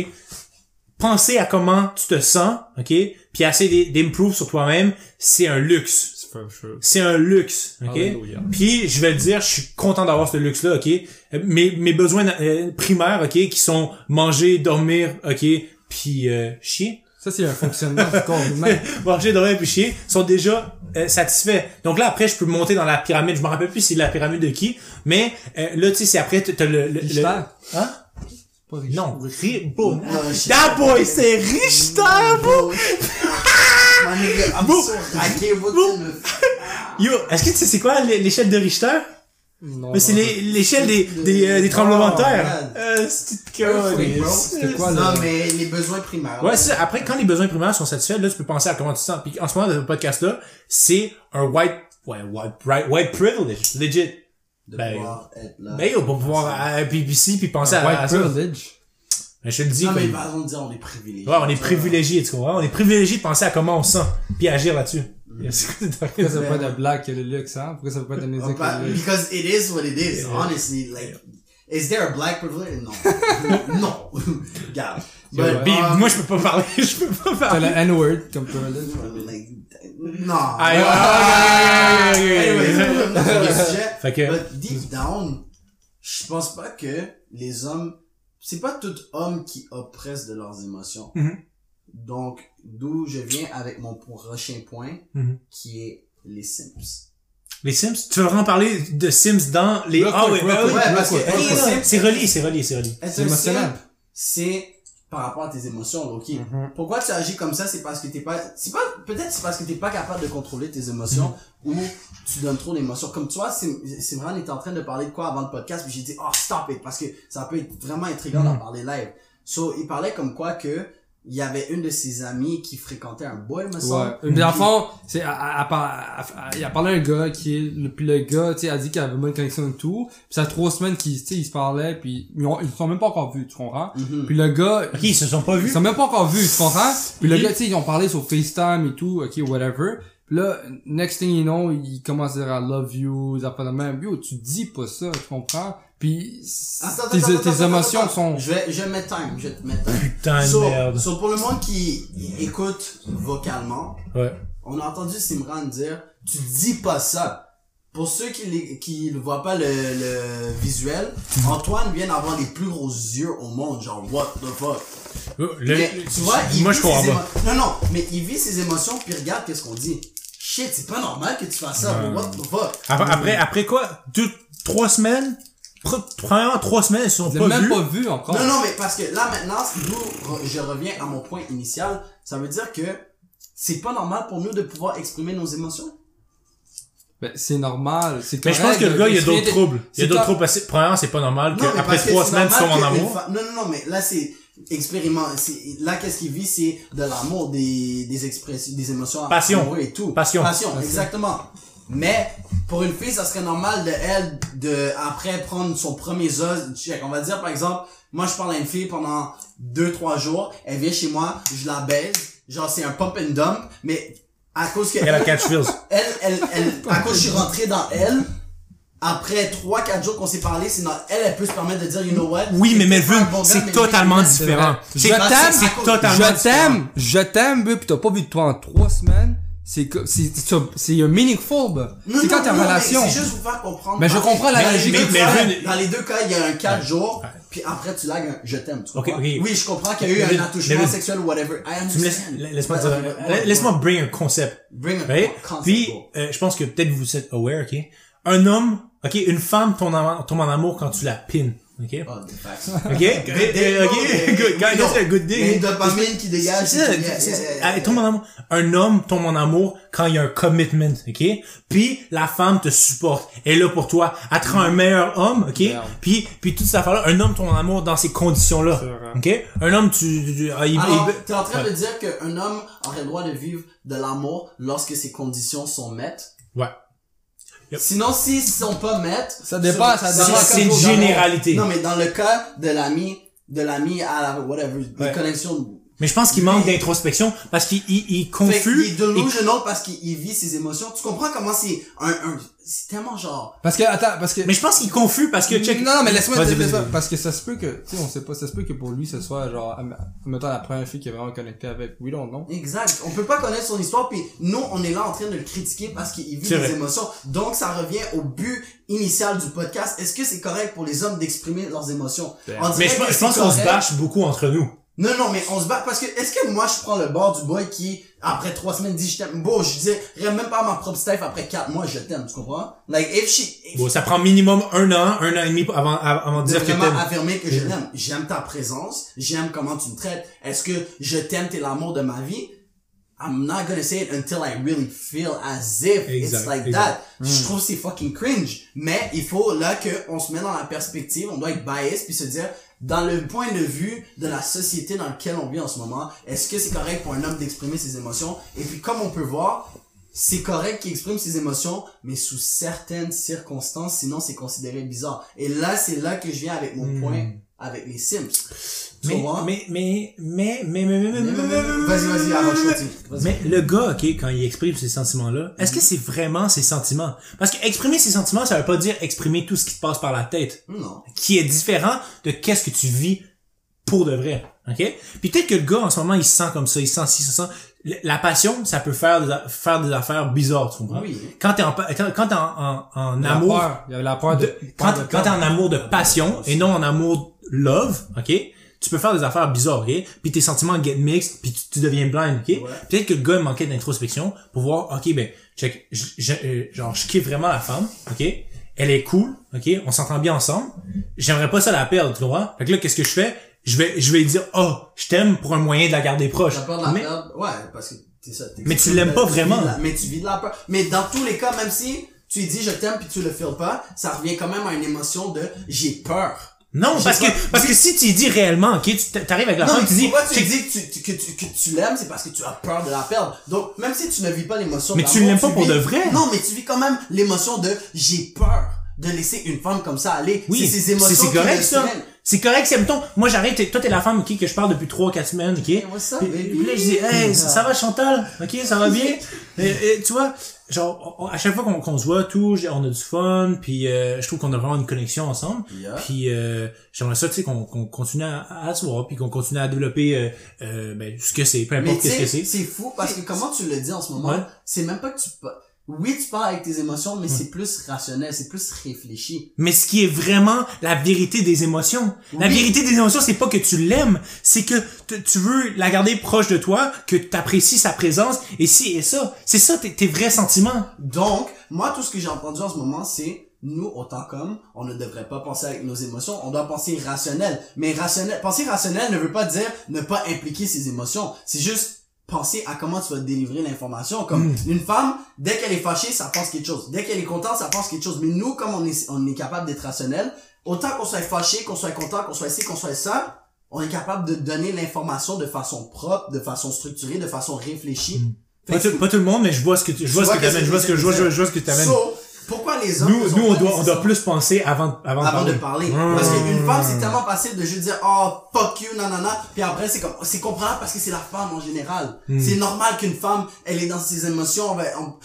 Penser à comment tu te sens, ok? Puis essayer d'improve sur toi-même, c'est un luxe. C'est. C'est un luxe, ok? Alléluia. Puis je vais le dire, je suis content d'avoir ce luxe-là, ok? Mes, mes besoins euh, primaires, ok, qui sont manger, dormir, ok, puis euh, chier. Ça, c'est un fonctionnement du corps humain. manger, dormir, puis chier, sont déjà euh, satisfaits. Donc là, après, je peux monter dans la pyramide. Je me rappelle plus c'est la pyramide de qui, mais euh, là, tu sais, c'est après, t'as le... le, le- Richter. Hein? Pas riche. Non, ri- je- That boy, c'est me- Yo, est-ce que tu sais c'est quoi l'é- l'échelle de Richter? Non, Mais c'est non. les- l'échelle des, des, euh, des tremblements de Oh, terre. man. Euh. C'était quoi, Non, le- mais les besoins primaires. Ouais, c'est ça. Après, quand les besoins primaires sont satisfaits, là, tu peux penser à comment tu te sens. Puis en ce moment, dans le podcast-là, c'est un white, ouais, white, right- white privilege, legit. De Ben, pouvoir être là. Ben, yo, pour pouvoir, à, puis, puis penser à, à White ça. privilege. Mais je te le dis, Non, mais comme- par exemple, dire on est privilégié. ouais, on est privilégié, tu comprends? On est privilégié de penser à comment on se sent, puis agir là-dessus. C'est quoi cette Pourquoi ça peut pas être un black le luxe, hein? Pourquoi ça peut pas être Oh, le luxe? Because it is what it is, Yeah. honestly. Like, is there a black privilege? Non. non. Regarde. Yeah, But, um, moi, je peux pas parler, je peux pas T'as parler. le N-word comme privilege. like, non. Ah. Fait que, But deep down, je pense pas que les hommes, c'est pas tout homme qui oppresse de leurs émotions. Mhm. Donc, d'où je viens avec mon prochain point, Mhm. qui est les Sims. les Sims, tu veux vraiment parler de Sims dans les, ah ah oui. simp, C'est relié, c'est relié, c'est relié. C'est émotionnel. c'est par rapport à tes émotions, ok. Mhm. Pourquoi tu agis comme ça, c'est parce que t'es pas, c'est pas, peut-être c'est parce que t'es pas capable de contrôler tes émotions ou tu donnes trop d'émotions. Comme tu vois, c'est, Simran était en train de parler de quoi avant le podcast, puis j'ai dit, oh, stop it, parce que ça peut être vraiment intriguant d'en Mhm. parler live. So, il parlait comme quoi que, il y avait une de ses amies qui fréquentait un boy, me semble. Ouais. Mais dans le fond, c'est, elle, a parlé à un gars qui est, le, puis le gars, tu sais, a dit qu'il avait une bonne connexion et tout. Puis ça fait trois semaines qu'ils, tu sais, ils se parlaient, puis ils, ont, ils se sont même pas encore vus, tu comprends? Mhm. Puis le gars, Ok, ils se sont pas ils vus. sont même pas encore vus, tu comprends? Puis le gars, tu sais, ils ont parlé sur FaceTime et tout, ok, whatever. Puis là, next thing you know, il commence à dire I love you, ils appellent la même. Yo, tu dis pas ça, tu comprends? Puis Attends, tes, attends, tes attends, émotions attends. sont... Je vais, je vais mettre time, je vais te mettre time. Putain de So, merde. so, pour le monde qui écoute vocalement, Ouais. on a entendu Simran dire, tu dis pas ça. Pour ceux qui les- qui ne voient pas le, le visuel, Antoine vient d'avoir les plus gros yeux au monde, genre what the fuck. Le- mais, tu vois, il moi vit je comprends pas. Non, non, mais il vit ses émotions puis regarde qu'est-ce qu'on dit. Shit, c'est pas normal que tu fasses ça, what the fuck. Après, après, après quoi? Deux, trois semaines? Pre- Premièrement, trois semaines, ils se sont Ils pas l'ont même vus. pas vu encore. Non, non, mais parce que là maintenant, d'où je reviens à mon point initial, ça veut dire que c'est pas normal pour nous de pouvoir exprimer nos émotions? Ben, c'est normal, c'est Mais je pense que le gars, il y a d'autres troubles. Il y a d'autres troubles parce que, premièrement, c'est pas normal qu'après trois semaines, tu tombes en amour. fa- Non, non, non, mais là, c'est expériment, c'est, là, qu'est-ce qu'il vit, c'est de l'amour, des, des expressions, des émotions Passion. et tout. Passion. Passion, Passion. exactement. Mais, pour une fille, ça serait normal de elle, de, après prendre son premier check, on va dire, par exemple, moi, je parle à une fille pendant deux, trois jours, elle vient chez moi, je la baise, genre, c'est un pump and dump, mais, à cause que, Elle a catch feels. elle, elle, elle, à cause que je suis rentré dans elle, après 3-4 jours qu'on s'est parlé, c'est elle, elle peut se permettre de dire, you know what? Oui, mais Melvin, bon c'est totalement différent. Je t'aime, c'est totalement je différent. t'aime, je t'aime, pis t'as pas vu de toi en trois semaines. C'est que, c'est, c'est, c'est un meaningful. Non, C'est quand non, t'es en non, mais relation. C'est juste vous faire comprendre. Mais je comprends la logique fais. Dans les deux cas, il y a un 4 Ouais. jours, Ouais. puis après tu lagues un je t'aime, tu Ok, comprends? ok. Oui, je comprends qu'il y a eu Mais- un attouchement mais- sexuel ou whatever. I Tu me laisses, understand. laisse-moi laisse-moi ouais. bring un concept. Bring a Right? concept, Puis, euh, je pense que peut-être vous êtes aware, ok? Un homme, ok, une femme tombe en, tombe en amour quand tu la pines, ok? Oh, facts. Ok? Ok? Good, guys, that's a good Il y a une day. dopamine qui dégage. C'est ça, Yeah, yeah, yeah, tombe en amour. Un homme tombe en amour quand il y a un commitment, ok? Puis la femme te supporte, elle est là pour toi, elle te rend un meilleur homme, ok? Puis puis toute cette affaire-là, un homme tombe en amour dans ces conditions-là, ok? Un homme, tu, tu- tu- ah, il, Alors, il- t'es en train Ouais. de dire qu'un homme aurait le droit de vivre de l'amour lorsque ses conditions sont mettes? ouais. Yep. Sinon, s'ils sont pas mettent, Ça dépend, ça dans dépend. C'est une généralité. Non, mais dans le cas de l'ami, de l'ami à la, whatever, des Ouais. connexions. Mais je pense qu'il manque d'introspection parce qu'il il, il confus. qu'il est delusional parce qu'il il vit ses émotions. Tu comprends comment c'est un, un, c'est tellement genre, Parce que, attends, parce que... Mais je pense qu'il confus parce que check. Non, non, mais laisse-moi Vas-y, dire ça. Parce que ça se peut que, tu sais, on sait pas, ça se peut que pour lui, ce soit genre, mettons la première fille qui est vraiment connectée avec. We don't know. exact. On peut pas connaître son histoire puis nous, on est là en train de le critiquer parce qu'il vit des émotions. Donc, ça revient au but initial du podcast. Est-ce que c'est correct pour les hommes d'exprimer leurs émotions? On Mais je, je pense qu'on se bâche beaucoup entre nous. Non, non, mais on se bat parce que est-ce que moi je prends le bord du boy qui après trois semaines dit je t'aime? Bon, je disais même pas à ma propre Steph après quatre mois je t'aime, tu comprends? Like if she if Bon, ça prend minimum un an, un an et demi avant, avant de dire que vraiment t'aimes. affirmer que je l'aime. J'aime ta présence, j'aime comment tu me traites. Est-ce que je t'aime, t'es l'amour de ma vie? I'm not gonna say it until I really feel as if Exact, it's like exact. that. Je trouve que c'est fucking cringe. Mais il faut là que on se met dans la perspective, on doit être biased puis se dire dans le point de vue de la société dans laquelle on vit en ce moment, est-ce que c'est correct pour un homme d'exprimer ses émotions? Et puis comme on peut voir, c'est correct qu'il exprime ses émotions, mais sous certaines circonstances, sinon c'est considéré bizarre. Et là, c'est là que je viens avec mon point avec les Sims. Mais, mais, mais, mais, mais, mais, mais, Vas-y, vas-y, Mais le gars, ok, quand il exprime ces sentiments-là, est-ce que c'est vraiment ses sentiments? Parce que exprimer ses sentiments, ça veut pas dire exprimer tout ce qui te passe par la tête. Non. Qui est différent de qu'est-ce que tu vis pour de vrai. OK? Puis peut-être que le gars, en ce moment, il se sent comme ça, il sent si, se sent... La passion, ça peut faire des, faire des affaires bizarres, tu comprends? Oui. Quand t'es en, quand, t'es en, en, amour... La peur. Il y la peur de... quand, quand t'es en amour de passion et non en amour love, OK? Tu peux faire des affaires bizarres, ok? Puis tes sentiments get mixed, puis tu, tu deviens blind, ok? Ouais. Peut-être que le gars manquait d'introspection pour voir, ok, ben, check, je, je- euh, genre, je kiffe vraiment la femme, ok? Elle est cool, ok? On s'entend bien ensemble. J'aimerais pas ça la perdre, tu vois? Fait que là, qu'est-ce que je fais? Je vais, je vais dire, oh, je t'aime pour un moyen de la garder proche. T'as peur de la Mais-? Ouais, parce que c'est ça. Mais tu l'aimes pas vraiment. la- mais tu vis de la peur. Mais dans tous les cas, même si tu dis je t'aime puis tu le feels pas, ça revient quand même à une émotion de j'ai peur. Non, parce que, parce que si tu dis réellement, ok, tu t'arrives avec la femme, tu dis, pourquoi tu dis que tu, que tu, que tu l'aimes, c'est parce que tu as peur de la perdre. Donc, même si tu ne vis pas l'émotion Mais tu l'aimes pas pour de vrai. Non, mais tu vis quand même l'émotion de j'ai peur de laisser une femme comme ça aller. Oui, c'est ces émotions c'est correct ça. C'est correct, c'est mettons, moi j'arrête, t'es- toi t'es la femme ok, que je parle depuis 3-4 semaines, ok? Puis- baby? puis là je dis, hey, ça, ça va Chantal? Ok, ça va bien? tu vois, genre, on- à chaque fois qu'on qu'on se voit, tout, on a du fun, puis euh, je trouve qu'on a vraiment une connexion ensemble. Yeah. Puis euh, j'aimerais ça, tu sais, qu'on qu'on continue à, à se voir, puis qu'on continue à développer euh, euh, ben, ce que c'est, peu importe qu'est-ce que c'est. c'est fou parce que comment tu le dis en ce moment, Ouais. c'est même pas que tu oui, tu parles avec tes émotions, mais c'est plus rationnel, c'est plus réfléchi. Mais ce qui est vraiment la vérité des émotions. La vérité des émotions, c'est pas que tu l'aimes, c'est que tu- veux la garder proche de toi, que tu apprécies sa présence, et si et ça. C'est ça tes, tes vrais sentiments. Donc, moi, tout ce que j'ai entendu en ce moment, c'est nous, autant qu'hommes, on ne devrait pas penser avec nos émotions, on doit penser rationnel. Mais rationnel, penser rationnel ne veut pas dire ne pas impliquer ses émotions. C'est juste penser à comment tu vas délivrer l'information. Comme une femme, dès qu'elle est fâchée, ça pense quelque chose. Dès qu'elle est contente, ça pense quelque chose. Mais nous, comme on est, on est capable d'être rationnel, autant qu'on soit fâché, qu'on soit content, qu'on soit ci, qu'on soit ça, on est capable de donner l'information de façon propre, de façon structurée, de façon réfléchie. Fait Pas tout, pas tout le monde, mais je vois ce que tu, je vois ce que t'amènes, je vois ce que, je vois, je vois- ce que t'amènes. So, les hommes Nous, nous, on doit, on doit plus penser avant, avant, avant de de parler. parler. Mmh. Parce qu'une femme, c'est tellement facile de juste dire, oh, fuck you, nanana. Puis après, c'est comme, c'est comprenable parce que c'est la femme en général. Mmh. C'est normal qu'une femme, elle est dans ses émotions.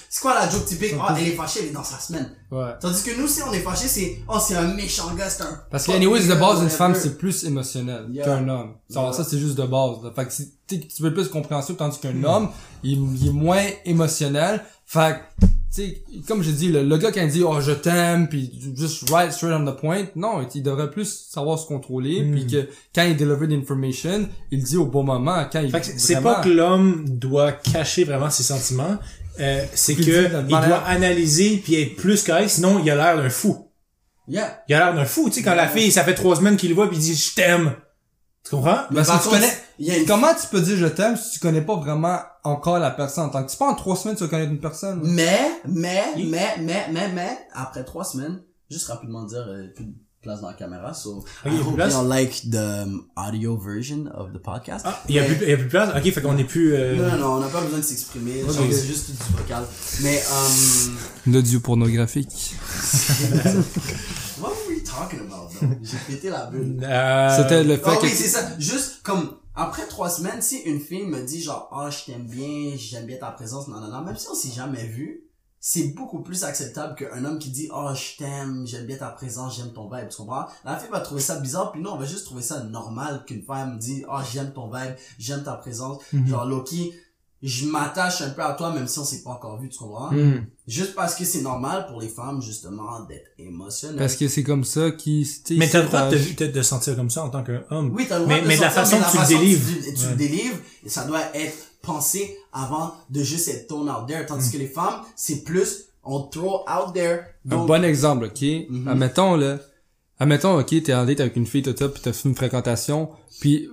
C'est quoi la joke typique? Oh, elle est fâchée, elle est dans sa semaine. Ouais. Tandis que nous, si on est fâché, c'est, oh, c'est un méchant gars, c'est un... Parce que, anyways, de base, une femme, c'est plus émotionnel Yeah. qu'un homme. Ça, Yeah. ça c'est juste de base. là. Fait que si tu veux plus compréhensible, tandis qu'un homme, il, il est moins émotionnel. Fait sais, comme je dis, le, le gars qui dit, oh, je t'aime, puis just right straight on the point, non, il devrait plus savoir se contrôler, Mm. puis que quand il deliver l'information, il dit au bon moment, quand il c'est pas que l'homme doit cacher vraiment ses sentiments, euh, c'est Il que dit il manière- doit analyser puis être plus correct, sinon il a l'air d'un fou. Yeah. Il a l'air d'un fou, tu sais, quand la fille, ça fait trois semaines qu'il le voit puis il dit je t'aime. Tu comprends? Mais Parce par que tu contre, connais- il y a une Comment tu peux dire je t'aime si tu connais pas vraiment encore la personne? Tant que c'est pas en trois semaines tu vas connaître une personne. là. Mais, mais, Oui. mais, mais, mais, mais, après trois semaines, juste rapidement dire, euh, plus de place dans la caméra, so, I il y a plus de hope place? y'all like the um, audio version of the podcast. Ah, il y a Mais- plus, il y a plus de place? Ok, fait qu'on est plus. euh, Non, non, non, on n'a pas besoin de s'exprimer, Ok. c'est juste du vocal. Mais, um, L'audio pornographique. what were we talking? J'ai pété la bulle. euh, C'était le fait Ah que... oui, c'est ça. Juste comme, après trois semaines, si une fille me dit genre, ah, je t'aime bien, j'aime bien ta présence, non, non, non, même si on s'est jamais vu, c'est beaucoup plus acceptable qu'un homme qui dit, oh, je t'aime, j'aime bien ta présence, j'aime ton vibe, tu comprends? La fille va trouver ça bizarre, puis nous, on va juste trouver ça normal qu'une femme dit, oh, j'aime ton vibe, j'aime ta présence. Mhm. Genre, Loki, je m'attache un peu à toi, même si on s'est pas encore vu, tu comprends? Hmm. Juste parce que c'est normal pour les femmes, justement, d'être émotionnelles. Parce que c'est comme ça qui... Mais t'as le droit de te, de sentir comme ça en tant qu'homme. Oui, t'as le droit Mais- de mais de la façon mais que tu le délivres. tu, tu Ouais. le délivres, et ça doit être pensé avant de juste être thrown out there. Mm. Tandis que les femmes, c'est plus, on throw out there. Un bon exemple, ok? Mhm. Admettons, là, admettons, ok, t'es en date avec une fille, tout ça, pis t'as fait une fréquentation, puis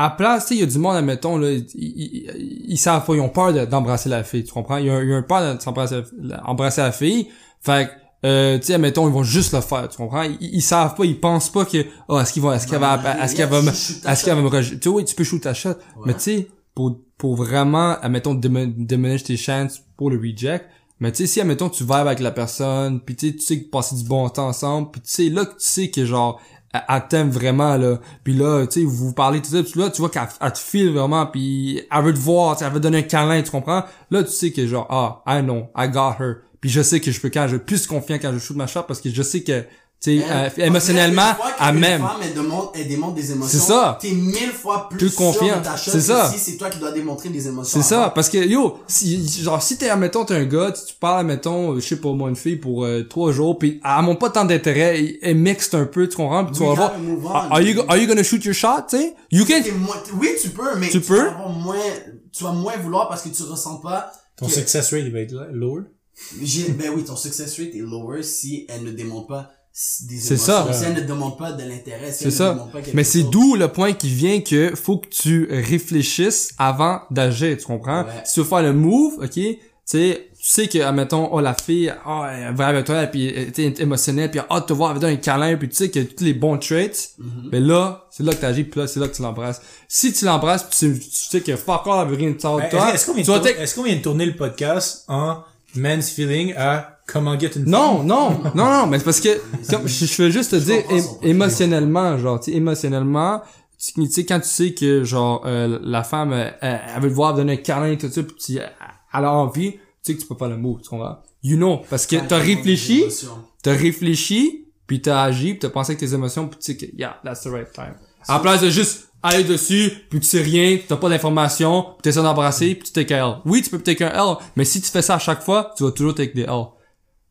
à la place, tu sais, il y a du monde, admettons, là, ils, ils, ils- savent pas, ils ont peur de- d'embrasser la fille, tu comprends? Il y a, il y a un peur de s'embrasser la- embrasser la fille, fait que, euh, tu sais, admettons, ils vont juste le faire, tu comprends? Ils, ils savent pas, ils pensent pas que, oh, est-ce qu'il va, est-ce qu'elle va, est-ce qu'elle va est-ce qu'elle va me rejeter? Tu sais, oui, tu peux shoot ta shot, mais tu sais, pour, pour vraiment, admettons, diminuer tes chances pour le reject, mais tu sais, si, admettons, tu vibes avec la personne, puis tu sais, tu sais que passer du bon temps ensemble, puis tu sais, là, que tu sais que genre, elle, t'aime vraiment, là, puis là, tu sais, vous vous parlez, tout ça, puis là, tu vois qu'elle elle te file vraiment, puis elle veut te voir, elle veut donner un câlin, tu comprends? Là, tu sais que genre, ah, I know, I got her. Puis je sais que je peux quand je plus confiant quand je shoot ma shot parce que je sais que, tu sais, Elle- euh, émotionnellement, femme, elle démontre, elle démontre des émotions. C'est ça. T'es mille fois plus, Plus sûr confiant. de ta shot C'est que ça. si c'est toi qui dois démontrer des émotions. C'est ça, avant. parce que yo, si, genre si t'es, admettons, t'es un gars, tu, tu parles, admettons, je sais pas moi, une fille pour euh, trois jours, puis elle montre pas tant d'intérêt, elle, elle mixe un peu, tu comprends, puis tu vas voir, are you, are you gonna shoot your shot, tu sais? You can, T'es moins- oui, tu peux, mais Tu tu, peux? vas avoir moins, tu vas moins vouloir parce que tu ressens pas Ton que- success rate, il va être lower? J'ai, ben oui, ton success rate est lower si elle ne démontre pas C'est émotions. ça. Si elle ne demande pas de l'intérêt, si c'est ça. pas Mais c'est d'où le point qui vient que faut que tu réfléchisses avant d'agir, tu comprends? Ouais. Si tu veux faire le move, ok, tu sais, tu sais que, admettons, oh, la fille, oh, elle va avec toi, puis elle est émotionnelle, puis oh, te voir avec toi un câlin, puis tu sais que tous les bons traits, Mhm. mais là, c'est là que t'agis, puis là, c'est là que tu l'embrasses. Si tu l'embrasses, tu, tu sais que fuck all, elle veut rien de Ben, toi, Est-ce qu'on vient, qu'on vient de tourner le podcast en men's feeling à comment get une Non, non, non, non, mais c'est parce que, comme, je, je veux juste te Je dire, é- émotionnellement, genre, tu sais, émotionnellement, tu sais, quand tu sais que, genre, euh, la femme, euh, elle, elle veut te voir, donner un câlin, tout ça, puis tu, elle a envie, tu sais que tu peux pas le move, tu comprends? You know, parce que t'as réfléchi, t'as réfléchi, puis t'as agi, puis t'as pensé avec tes émotions, puis tu sais que, yeah, that's the right time. À la place de juste aller dessus, puis tu sais rien, t'as pas d'informations, puis t'essaies d'embrasser, puis tu take un L. Oui, tu peux take un L, mais si tu fais ça à chaque fois, tu vas toujours take des L. Non,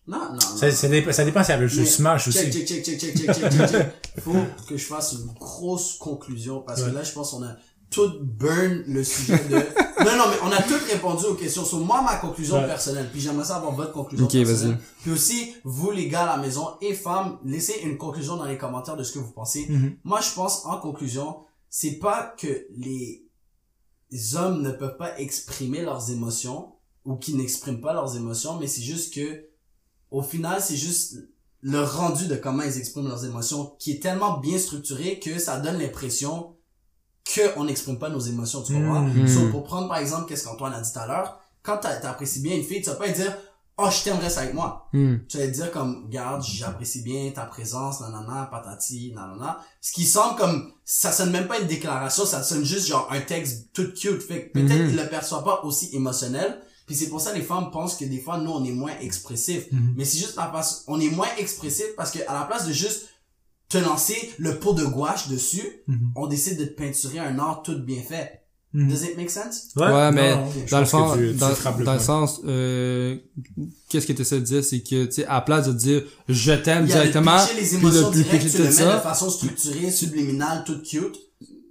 non, non. Ça, ça, dépend, ça dépend si elle veut Mais Smash check, aussi. Check, check, check, check, check, check, check, check. Faut que je fasse une grosse conclusion parce que là, je pense qu'on a tout burn le sujet de... non, non, mais on a tout répondu aux questions. Sur moi, ma conclusion Ouais. personnelle. Puis j'aimerais savoir votre conclusion Ok, personnelle. vas-y. Puis aussi, vous les gars à la maison et femmes, laissez une conclusion dans les commentaires de ce que vous pensez. Mhm. Moi, je pense, en conclusion, c'est pas que les hommes ne peuvent pas exprimer leurs émotions ou qu'ils n'expriment pas leurs émotions, mais c'est juste que, au final, c'est juste le rendu de comment ils expriment leurs émotions qui est tellement bien structuré que ça donne l'impression qu'on n'exprime pas nos émotions, tu comprends? Mhm. So, pour prendre par exemple, qu'est-ce qu'Antoine a dit tout à l'heure, quand t'a- t'apprécies bien une fille, tu vas pas dire, oh, je t'aimerais ça avec moi Hmm. tu vas dire comme garde j'apprécie bien ta présence nanana patati nanana ce qui semble comme ça sonne même pas une déclaration ça sonne juste genre un texte tout cute fait que peut-être Mhm. il le perçoit pas aussi émotionnel puis c'est pour ça que les femmes pensent que des fois nous on est moins expressifs Mhm. mais c'est juste la on est moins expressif parce que à la place de juste te lancer le pot de gouache dessus Mhm. on décide de te peinturer un art tout bien fait Mhm. does it make sense? Ouais, mais non, dans le fond, tu- tu dans, le dans le sens, euh, qu'est-ce que tu essaies de dire, c'est que, tu sais, à la place de dire je t'aime directement, les puis émotions de puis directes pitcher tu le mets de ça, façon structurée subliminale toute cute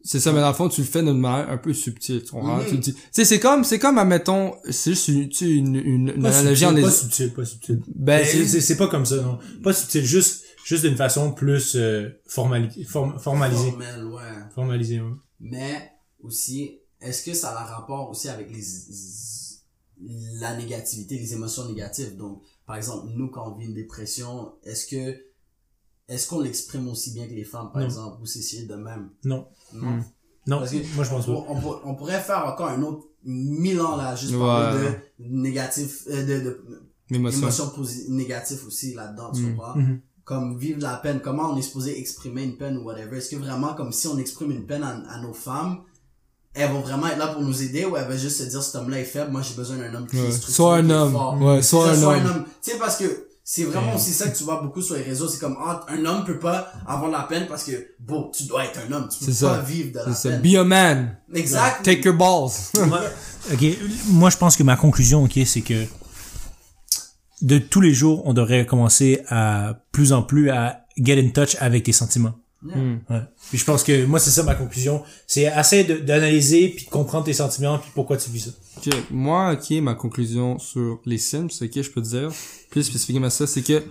c'est ça, mais dans le fond, tu le fais d'une manière un peu subtile, tu comprends? Mhm. Tu dis, tu sais, c'est comme, c'est comme, admettons, c'est juste une, tu sais, une, une, une Pas analogie en subtil, pas les- subtil, pas subtil. ben, c'est pas comme ça, non. Pas subtil, juste, juste d'une façon plus euh, formali form- formalisée. Formel, ouais. Formalisée, ouais. Mais aussi, est-ce que ça a un rapport aussi avec les la négativité, les émotions négatives? Donc, par exemple, nous, quand on vit une dépression, est-ce que est-ce qu'on l'exprime aussi bien que les femmes, par Non. exemple, ou c'est de même? Non. Non? Hmm. Non, Parce que moi je pense pas. on, on pour- on pourrait faire encore un autre mille ans là, juste Ouais. parler de négatif, euh, de, de émotions négatives aussi là-dedans, tu Mm. comprends? Mhm. Comme vivre la peine, comment on est supposé exprimer une peine ou whatever? Est-ce que vraiment, comme si on exprime une peine à, à nos femmes, elles vont vraiment être là pour nous aider ou elles vont juste se dire cet homme-là est faible, moi j'ai besoin d'un homme qui Ouais. est structuré, Soit un qui est homme. fort. Ouais, soit ça, un soit homme. Tu sais, parce que c'est vraiment Ouais. aussi ça que tu vois beaucoup sur les réseaux, c'est comme, ah, un homme peut pas avoir la peine parce que, bon, tu dois être un homme, tu peux pas ça. vivre de la C'est ça. peine. Be a man. Exact. Take your balls. ok, moi je pense que ma conclusion, ok, c'est que de tous les jours, on devrait commencer à plus en plus à get in touch avec tes sentiments. Hmm. Ouais. Puis je pense que moi c'est ça ma conclusion, c'est assez de- d'analyser puis de comprendre tes sentiments puis pourquoi tu vis ça. Ok, moi, ok, ma conclusion sur les Sims, ok, je peux te dire, plus spécifiquement ça, c'est que,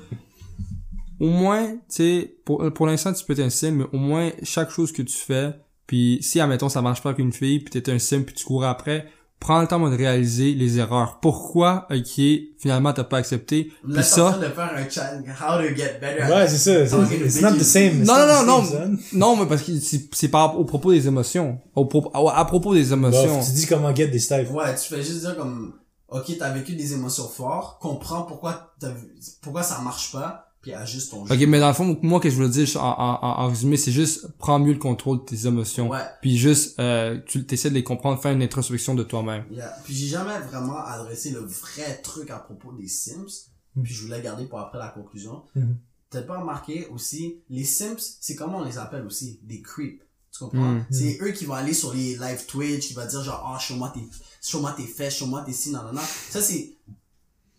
au moins, tu sais, pour, pour l'instant, tu peux être un Sim, mais au moins, chaque chose que tu fais, Puis si, admettons, ça marche pas avec une fille, puis t'es un sim, puis tu cours après, prends le temps de réaliser les erreurs. Pourquoi, ok, finalement t'as pas accepté, puis ça... de faire un challenge. How to get better. at- Ouais, c'est ça. c'est- It's not the same. it's Non, not non, the non, same, non. Non, mais parce que c'est par au propos des émotions. Au propos, à, à propos des Bon, émotions. tu dis comment get des styles. Ouais, tu fais juste dire comme, ok, t'as vécu des émotions fortes, comprends pourquoi t'as, vu- pourquoi ça marche pas, puis ajuste ton jeu. Ok, mais dans le fond, moi, que je veux dire en, en, en, en résumé, c'est juste prends mieux le contrôle de tes émotions. Ouais. Puis juste, euh, tu essaies de les comprendre, faire une introspection de toi-même. Yeah. Puis j'ai jamais vraiment adressé le vrai truc à propos des Sims. Puis je voulais garder pour après la conclusion. Mhm. T'as pas remarqué aussi, les Sims, c'est comment on les appelle aussi? Des creeps. Tu comprends? Mhm. C'est eux qui vont aller sur les live Twitch, qui vont dire genre, ah, show-moi tes, show-moi tes fesses, show-moi tes non, non. Ça, c'est,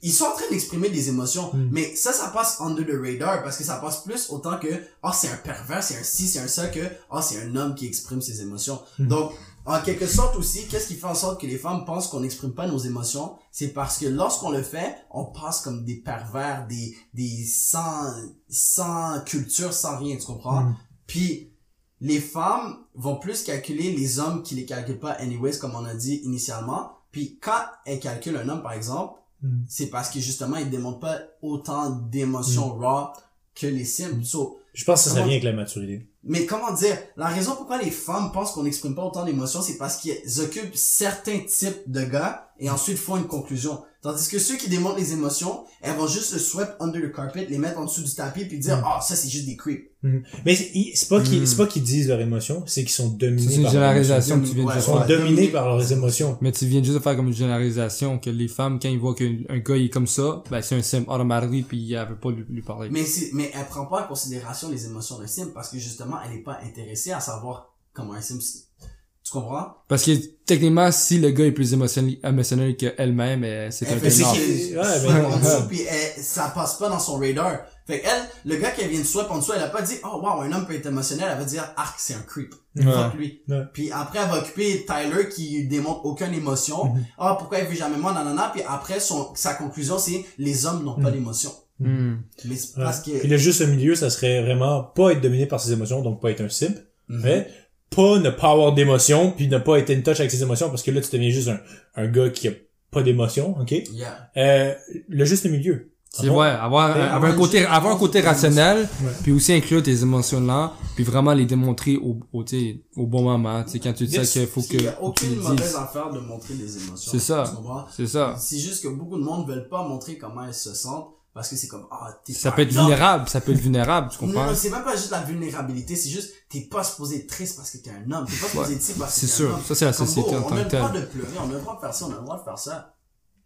ils sont en train d'exprimer des émotions, Mm. mais ça, ça passe under the radar parce que ça passe plus autant que, ah, c'est un pervers, c'est un ci, c'est un ça que, ah, c'est un homme qui exprime ses émotions. Donc, en quelque sorte aussi, qu'est-ce qui fait en sorte que les femmes pensent qu'on n'exprime pas nos émotions? C'est parce que lorsqu'on le fait, on passe comme des pervers, des, des sans, sans culture, sans rien, tu comprends? Mm. Puis, les femmes vont plus calculer les hommes qui les calculent pas anyways, comme on a dit initialement. Puis, quand elles calculent un homme, par exemple, Mm. c'est parce que justement, ils démontrent pas autant d'émotions raw que les Sims. So, Je pense que ça, ça vient avec la maturité. mais comment dire, la raison pourquoi les femmes pensent qu'on n'exprime pas autant d'émotions, c'est parce qu'ils occupent certains types de gars et ensuite font une conclusion. Tandis que ceux qui démontrent les émotions, elles vont juste le sweep under the carpet, les mettre en dessous du tapis puis dire, ah, ça c'est juste des creeps. Mais c'est pas qu'ils Mm. c'est pas qu'ils disent leur émotion, c'est qu'ils sont dominés C'est une par leurs généralisation émotions. que tu viens de Ils sont ouais. dominés par leurs émotions. Mais tu viens juste de faire comme une généralisation que les femmes, quand ils voient qu'un un gars est comme ça, ben c'est un sim automatique puis elle veut pas lui, lui parler. Mais c'est, mais elle prend pas en considération les émotions d'un sim parce que justement, elle n'est pas intéressée à savoir comment un sim, tu comprends? Parce que techniquement, si le gars est plus émotionnel, émotionnel qu'elle-même, euh, c'est un Elle fait ouais, mais- puis elle- ça passe pas dans son radar. Fait elle, le gars qui vient de swipe en dessous, elle a pas dit, oh wow, un homme peut être émotionnel, elle va dire, arc, c'est un creep. Ouais. Fuck lui. Ouais. Puis après, elle va occuper Tyler qui démontre aucune émotion. Mhm. Ah, pourquoi elle veut jamais moi, nanana. Puis après, son, sa conclusion, c'est, les hommes n'ont pas Mhm. d'émotion. Hmm. Mais c'est Ouais. parce que, Puis le juste milieu, ça serait vraiment pas être dominé par ses émotions, donc pas être un simp, Mhm. mais pas ne pas avoir d'émotions, puis ne pas être in touch avec ses émotions, parce que là, tu deviens juste un, un gars qui a pas d'émotions, ok? Yeah. Euh, le juste milieu. C'est ouais, avoir, avoir un côté, avoir un côté rationnel, Ouais. puis aussi inclure tes émotions là, puis vraiment les démontrer au, au, tu sais, au bon moment, tu sais, quand tu dis Yes. qu'il faut que Il y a aucune mauvaise dises. affaire de montrer des émotions. C'est ça. C'est ça. C'est juste que beaucoup de monde veulent pas montrer comment elles se sentent parce que c'est comme, ah, t'es Ça pas peut être vulnérable, ça peut être vulnérable, tu Non, comprends? non, c'est même pas juste la vulnérabilité, c'est juste, t'es pas supposé être triste parce que t'es un homme, t'es pas supposé être ici parce que C'est sûr. un homme. Ça, c'est la Comme, société bro, en on tant a que le telle. droit de pleurer, on a le droit de faire ça, on a le droit de faire ça.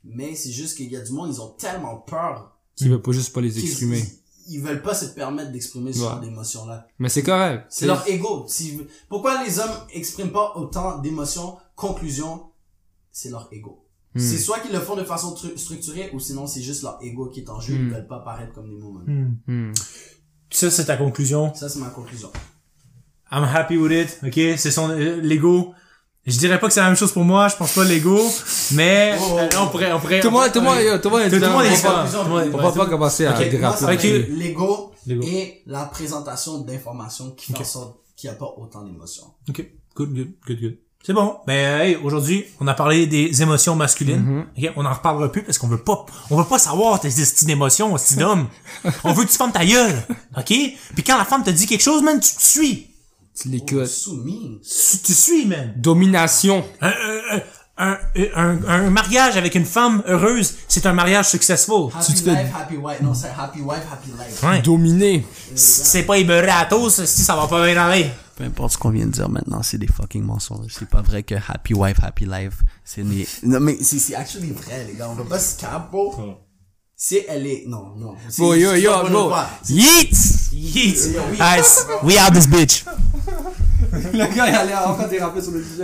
Mais c'est juste qu'il y a du monde, ils ont tellement peur Qui veut pas juste pas les qu'ils exprimer. ils, veulent pas se permettre d'exprimer ce Ouais. genre d'émotions-là. Mais c'est correct. C'est leur ego. Si, pourquoi les hommes expriment pas autant d'émotions? Conclusion, c'est leur ego. Hmm. C'est soit qu'ils le font de façon tru- structurée ou sinon c'est juste leur ego qui est en jeu, Hmm. ils veulent pas paraître comme des moments. Hmm. Ça, c'est ta conclusion? Ça, c'est ma conclusion. I'm happy with it, ok? C'est son, euh, l'ego. Je dirais pas que c'est la même chose pour moi, je pense pas l'ego, mais, Oh, oh, euh, on pourrait, on pourrait... Tout le monde, tout le monde, tout le monde est Tout le monde est On va pas- commencer à déraper. l'ego et la présentation d'informations qui fait en sorte qu'il n'y a pas autant d'émotions. Ok, good, good, good, good. C'est bon. Ben, hey, aujourd'hui, on a parlé des émotions masculines. Ok, on en reparlera plus parce qu'on veut pas, on veut pas savoir tes estimes d'émotions, esti d'homme. on veut que tu fermes ta gueule. Ok? Puis quand la femme te dit quelque chose, man, tu te suis. Tu Oh, l'écoutes. soumis. Tu te suis, man. Domination. Un, un, un mariage avec une femme heureuse, c'est un mariage successful. Happy te fais- life, happy wife. Non, c'est happy wife, happy life. Ouais. Dominer. C'est pas ébeuré à toast, si ça va pas bien aller. Peu importe ce qu'on vient de dire maintenant, c'est des fucking mensonges. C'est pas vrai que happy wife, happy life, c'est des... Non, mais c'est, c'est actually vrai, les gars. On va pas se cap, bro. Si elle est... Non, non. C'est- Bro, yo, c'est yo, bro. Yeet! Yeet! Guys, we out this bitch. Le gars, il allait encore déraper sur le sujet.